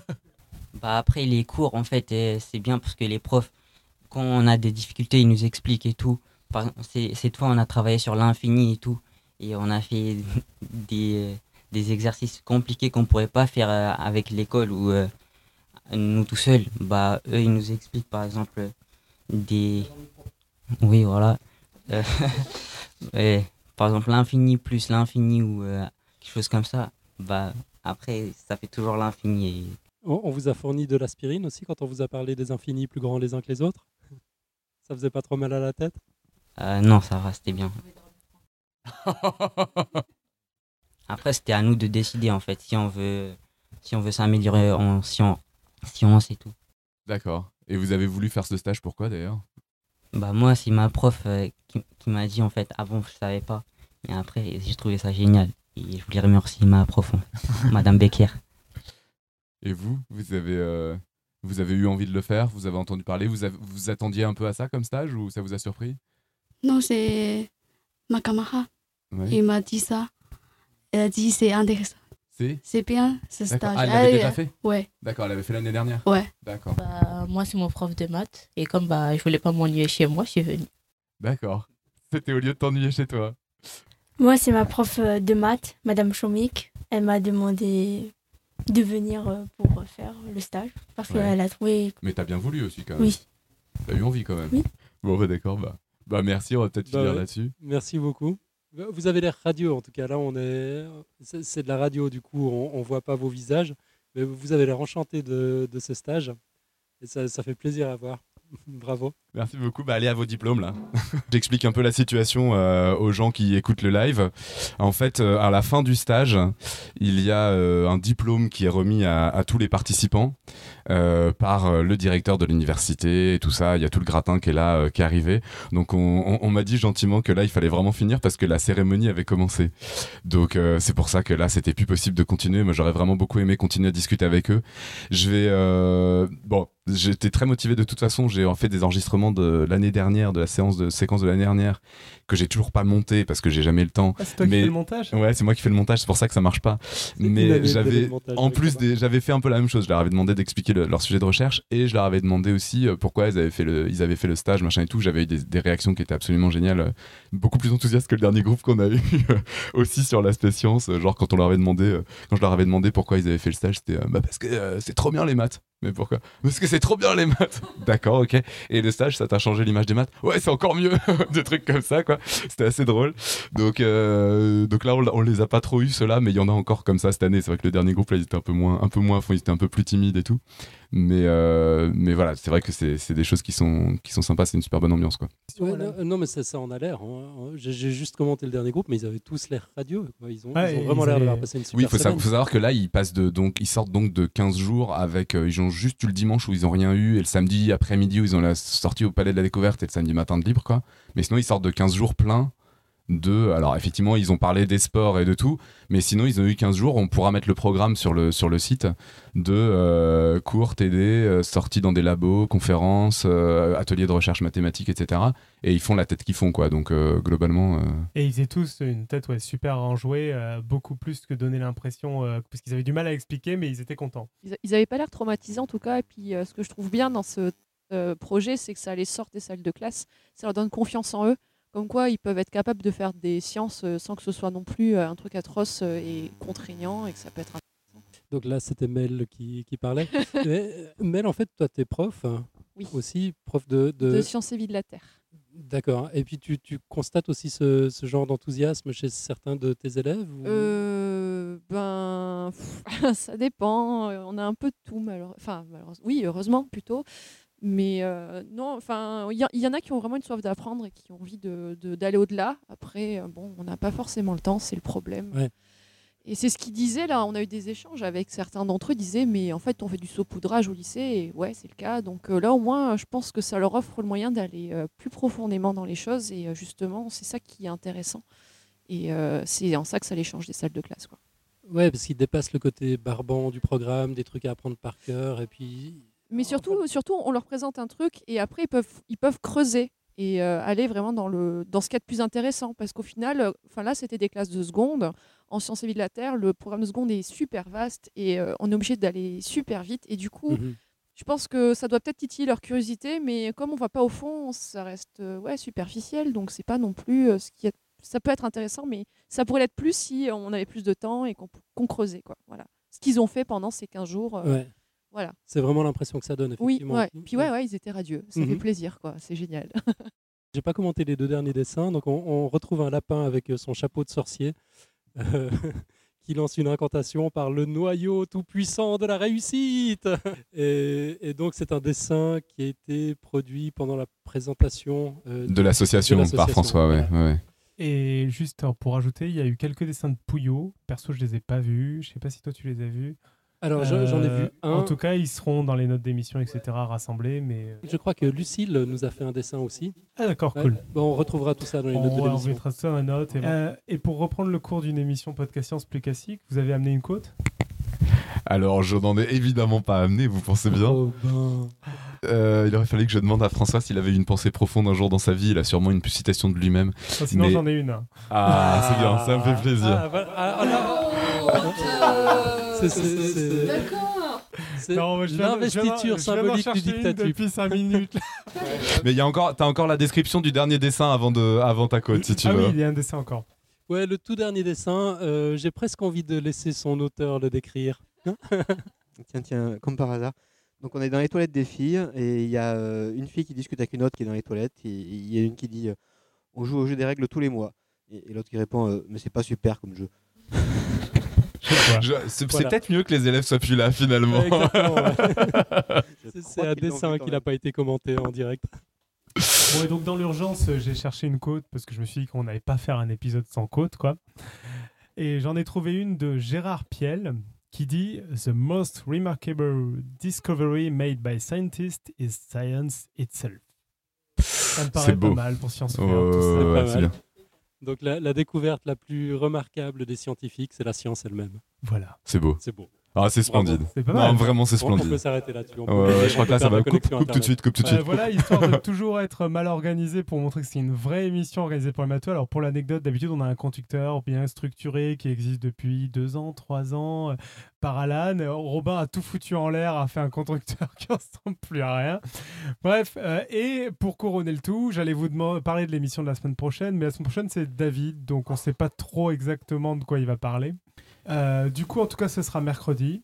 Bah après les cours en fait euh, c'est bien parce que les profs quand on a des difficultés ils nous expliquent et tout. Cette fois on a travaillé sur l'infini et tout et on a fait des, des exercices compliqués qu'on pourrait pas faire euh, avec l'école ou euh, nous tout seuls. Bah eux ils nous expliquent par exemple des oui voilà Euh, par exemple l'infini plus l'infini ou euh, quelque chose comme ça. Bah après ça fait toujours l'infini et on, on vous a fourni de l'aspirine aussi quand on vous a parlé des infinis plus grands les uns que les autres? Ça faisait pas trop mal à la tête? Euh, non, ça va, c'était bien. Après, c'était à nous de décider en fait si on veut, si on veut s'améliorer en science, science et tout. D'accord. Et vous avez voulu faire ce stage pourquoi d'ailleurs? Bah moi, c'est ma prof euh, qui, qui m'a dit en fait. Avant, je savais pas, mais après, j'ai trouvé ça génial et je voulais remercier ma prof, Madame Becker. Et vous, vous avez, euh, vous avez eu envie de le faire? Vous avez entendu parler? Vous avez- vous attendiez un peu à ça comme stage ou ça vous a surpris? Non, c'est ma camarade. Ouais. Il m'a dit ça. Elle a dit c'est intéressant. C'est bien ce D'accord. stage. Ah, elle l'avait Elle- déjà fait? Ouais. D'accord, elle avait fait l'année dernière? Ouais. D'accord. Bah, moi, c'est mon prof de maths. Et comme bah, je voulais pas m'ennuyer chez moi, je suis venue. D'accord. C'était au lieu de t'ennuyer chez toi. Moi, c'est ma prof euh, de maths, Madame Chomik. Elle m'a demandé de venir euh, pour faire le stage parce Ouais. qu'elle a trouvé. Mais t'as bien voulu aussi quand même. Oui. T'as eu envie quand même. Oui. Bon, bah, d'accord. Bah, bah merci, on va peut-être Bah finir ouais. là-dessus. Merci beaucoup. Vous avez l'air radio en tout cas. Là, on est, c'est c'est de la radio du coup, on, on voit pas vos visages, mais vous avez l'air enchanté de, de ce stage et ça, ça fait plaisir à voir. Bravo. Merci beaucoup. Bah, allez à vos diplômes là. J'explique un peu la situation euh, aux gens qui écoutent le live. En fait, euh, à la fin du stage, il y a euh, un diplôme qui est remis à, tous les participants par le directeur de l'université et tout ça. Il y a tout le gratin qui est là, qui est arrivé. Donc on, on- m'a dit gentiment que là, il fallait vraiment finir parce que la cérémonie avait commencé. Donc c'est pour ça que là, c'était plus possible de continuer. Moi, j'aurais vraiment beaucoup aimé continuer à discuter avec eux. Je vais bon. J'étais très motivé de toute façon. J'ai en fait des enregistrements de l'année dernière, de la séance de séquence de l'année dernière, que j'ai toujours pas monté parce que j'ai jamais le temps. Ah, c'est toi qui fais le montage? Ouais, c'est moi qui fais le montage. C'est pour ça que ça marche pas. Mais j'avais, en plus, des- j'avais fait un peu la même chose. Je leur avais demandé d'expliquer le- leur sujet de recherche et je leur avais demandé aussi euh, pourquoi ils avaient fait le, ils avaient fait le stage, machin et tout. J'avais eu des, des réactions qui étaient absolument géniales, euh, beaucoup plus enthousiastes que le dernier groupe qu'on a eu euh, aussi sur l'aspect science. Genre quand on leur avait demandé, quand je leur avais demandé pourquoi ils avaient fait le stage, c'était bah parce que euh, c'est trop bien les maths. Mais pourquoi? Parce que c'est trop bien les maths. D'accord, ok. Et le stage, ça t'a changé l'image des maths? Ouais, c'est encore mieux. des trucs comme ça, quoi. C'était assez drôle. Donc, euh, donc là, on, on les a pas trop eu ceux-là, mais il y en a encore comme ça cette année. C'est vrai que le dernier groupe là, ils étaient un peu moins, un peu moins ils étaient un peu plus timides et tout. Mais, euh, mais voilà, c'est vrai que c'est c'est des choses qui sont, qui sont sympas. C'est une super bonne ambiance, quoi. Ouais, non, non, mais ça, ça en a l'air. hein. J'ai juste commenté le dernier groupe, mais ils avaient tous l'air radieux. quoi. Ils ont, Ouais, ils ont et vraiment ils l'air avaient- d'avoir passé une super Oui, il faut, savoir que là, ils passent de donc ils sortent donc de 15 jours avec euh, ils ont juste eu le dimanche où ils ont rien eu et le samedi après-midi où ils ont la sortie au palais de la découverte et le samedi matin de libre quoi. Mais sinon ils sortent de 15 jours pleins de alors effectivement, ils ont parlé des sports et de tout, mais sinon ils ont eu 15 jours, on pourra mettre le programme sur le sur le site de euh, cours TD, euh, sorties dans des labos, conférences, euh, ateliers de recherche mathématiques etc. et ils font la tête qu'ils font quoi. Donc euh, globalement euh, Et ils étaient tous une tête ouais, super enjouée, euh, beaucoup plus que donner l'impression, euh, parce qu'ils avaient du mal à expliquer, mais ils étaient contents. Ils, ils avaient pas l'air traumatisés en tout cas. Et puis euh, ce que je trouve bien dans ce euh, projet, c'est que ça les sort des salles de classe, ça leur donne confiance en eux. Comme quoi, ils peuvent être capables de faire des sciences euh, sans que ce soit non plus euh, un truc atroce euh, et contraignant et que ça peut être Donc là, c'était Mel qui, qui parlait. Mais, Mel, en fait, toi, tu es prof hein, Oui. aussi, prof de... de... de sciences et vie de la Terre. D'accord. Et puis, tu, tu constates aussi ce, ce genre d'enthousiasme chez certains de tes élèves ou- Euh, ben, pff, ça dépend. On a un peu de tout, malheureusement. Enfin, malheureusement. Oui, heureusement plutôt. Mais euh, non, enfin, il y, en a qui ont vraiment une soif d'apprendre et qui ont envie de- de- d'aller au-delà. Après, euh, bon, on n'a pas forcément le temps, c'est le problème. Ouais. Et c'est ce qu'ils disaient là. On a eu des échanges avec certains d'entre eux. Ils disaient, mais en fait, on fait du saupoudrage au lycée. Et ouais, c'est le cas. Donc euh, là, au moins, je pense que ça leur offre le moyen d'aller euh, plus profondément dans les choses. Et justement, c'est ça qui est intéressant. Et c'est en ça que ça les change des salles de classe. Quoi. Ouais, parce qu'il dépasse le côté barbant du programme, des trucs à apprendre par cœur, et puis... Mais surtout, surtout, on leur présente un truc et après, ils peuvent, ils peuvent creuser et euh, aller vraiment dans, le, dans ce qu'il y a de plus intéressant. Parce qu'au final, euh, enfin là, c'était des classes de seconde. En sciences et vie de la Terre, le programme de seconde est super vaste et euh, on est obligé d'aller super vite. Et du coup, Mhm. je pense que ça doit peut-être titiller leur curiosité, mais comme on va pas au fond, ça reste euh, ouais, superficiel. Donc, c'est pas non plus ce qui est. Ça peut être intéressant, mais ça pourrait l'être plus si on avait plus de temps et qu'on creusait. Quoi. Voilà. Ce qu'ils ont fait pendant ces 15 jours. Ouais. Voilà. C'est vraiment l'impression que ça donne, Oui, ouais. Puis ouais, ouais, ils étaient radieux. Ça fait Mhm. plaisir, quoi. C'est génial. J'ai pas commenté les deux derniers dessins, donc on, on retrouve un lapin avec euh, son chapeau de sorcier euh, qui lance une incantation par le noyau tout-puissant de la réussite. Et, et donc c'est un dessin qui a été produit pendant la présentation euh, de l'association par. François, ouais, Voilà. ouais, ouais. Et juste alors, pour ajouter, il y a eu quelques dessins de Pouillot. Perso, je les ai pas vus. Je sais pas si toi tu les as vus. Alors, je- j'en ai vu un. En tout cas, ils seront dans les notes d'émission, etc. rassemblés. Mais euh, Je crois que Lucille nous a fait un dessin aussi. Ah d'accord, Ouais. cool. Bon, on retrouvera tout ça dans les on, notes de ouais, on l'émission. mettra ça dans les notes. Et, Euh, et pour reprendre le cours d'une émission podcast science plus classique, vous avez amené une quote Alors, je n'en ai évidemment pas amené, vous pensez bien Oh, ben. Euh, Il aurait fallu que je demande à François s'il avait eu une pensée profonde un jour dans sa vie. Il a sûrement une citation de lui-même. Ah, sinon, Mais- j'en ai une. Ah, c'est bien, ça me fait plaisir. Ah, voilà. Ah, ah, là. C'est- c'est- c'est- D'accord. C'est l'investiture symbolique du dictature. depuis 5 minutes. Mais il y a encore, t'as encore la description du dernier dessin avant, de, avant ta côte, si tu ah veux. oui, il y a un dessin encore. Ouais, le tout dernier dessin, euh, j'ai presque envie de laisser son auteur le décrire. Tiens, tiens, comme par hasard. Donc on est dans les toilettes des filles et il y a euh, une fille qui discute avec une autre qui est dans les toilettes et il y a une qui dit euh, on joue au jeu des règles tous les mois et, et l'autre qui répond euh, mais c'est pas super comme jeu. C'est Voilà. peut-être mieux que les élèves soient plus là finalement. Ouais, C'est- un dessin qui n'a pas été commenté en direct. Bon, et donc dans l'urgence, j'ai cherché une quote parce que je me suis dit qu'on n'allait pas faire un épisode sans quote, quoi. Et j'en ai trouvé une de Gérard Piel qui dit The most remarkable discovery made by scientists is science itself. Ça me paraît C'est pas beau. mal pour ouais, ça. ouais, Donc la, la découverte la plus remarquable des scientifiques, c'est la science elle-même. Voilà. C'est beau. C'est beau. Ah, c'est splendide. C'est pas Non, mal. vraiment, c'est on splendide. peut s'arrêter là-dessus. On peut- Ouais, ouais, on je crois que là, ça va. la Coupe, coupe tout de suite, coupe tout de Euh, suite. voilà, histoire de toujours être mal organisé pour montrer que c'est une vraie émission organisée pour les matheux. Alors, pour l'anecdote, d'habitude, on a un conducteur bien structuré qui existe depuis deux ans, trois ans, euh, par Alan. Euh, Robin a tout foutu en l'air, a fait un conducteur qui ressemble plus à rien. Bref, euh, et pour couronner le tout, j'allais vous demander, parler de l'émission de la semaine prochaine, mais la semaine prochaine, c'est David, donc on ne sait pas trop exactement de quoi il va parler. Euh, du coup, en tout cas, ce sera mercredi.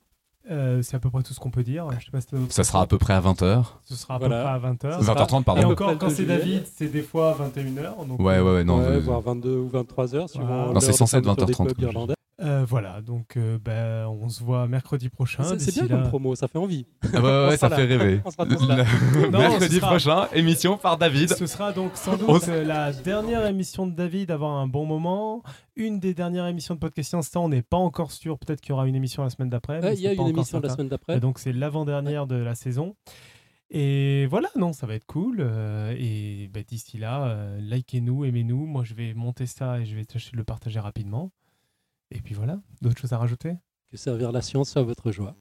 Euh, c'est à peu près tout ce qu'on peut dire. Je sais pas si Ça sera à peu près à 20h. ce sera à Voilà. peu près à 20h. 20h30, pardon. Et À encore, quand 2 c'est. David, c'est des fois 21h. Donc, Ouais, ouais, ouais, non. Ouais, euh, voire 22 ou 23 heures, suivant Voilà. Non, c'est censé être fermeture des 20h30, Euh, voilà, donc euh, ben, on se voit mercredi prochain. C'est bien là- comme promo, ça fait envie. Ah ouais, ouais, ça fait là. rêver. On sera tous là. Non, Mercredi sera- prochain, émission par David. Ce sera donc sans doute euh, la dernière émission de David, avoir un bon moment. Une des dernières émissions de Podcast Science, ça on n'est pas encore sûr. Peut-être qu'il y aura une émission la semaine d'après. Ouais, il y a une émission la semaine d'après. Et donc c'est l'avant-dernière de la saison. Et voilà, non, ça va être cool. euh, et bah, d'ici là, euh, likez-nous, aimez-nous. Moi je vais monter ça et je vais tâcher de le partager rapidement. Et puis voilà, d'autres choses à rajouter? Que servir la science soit votre joie.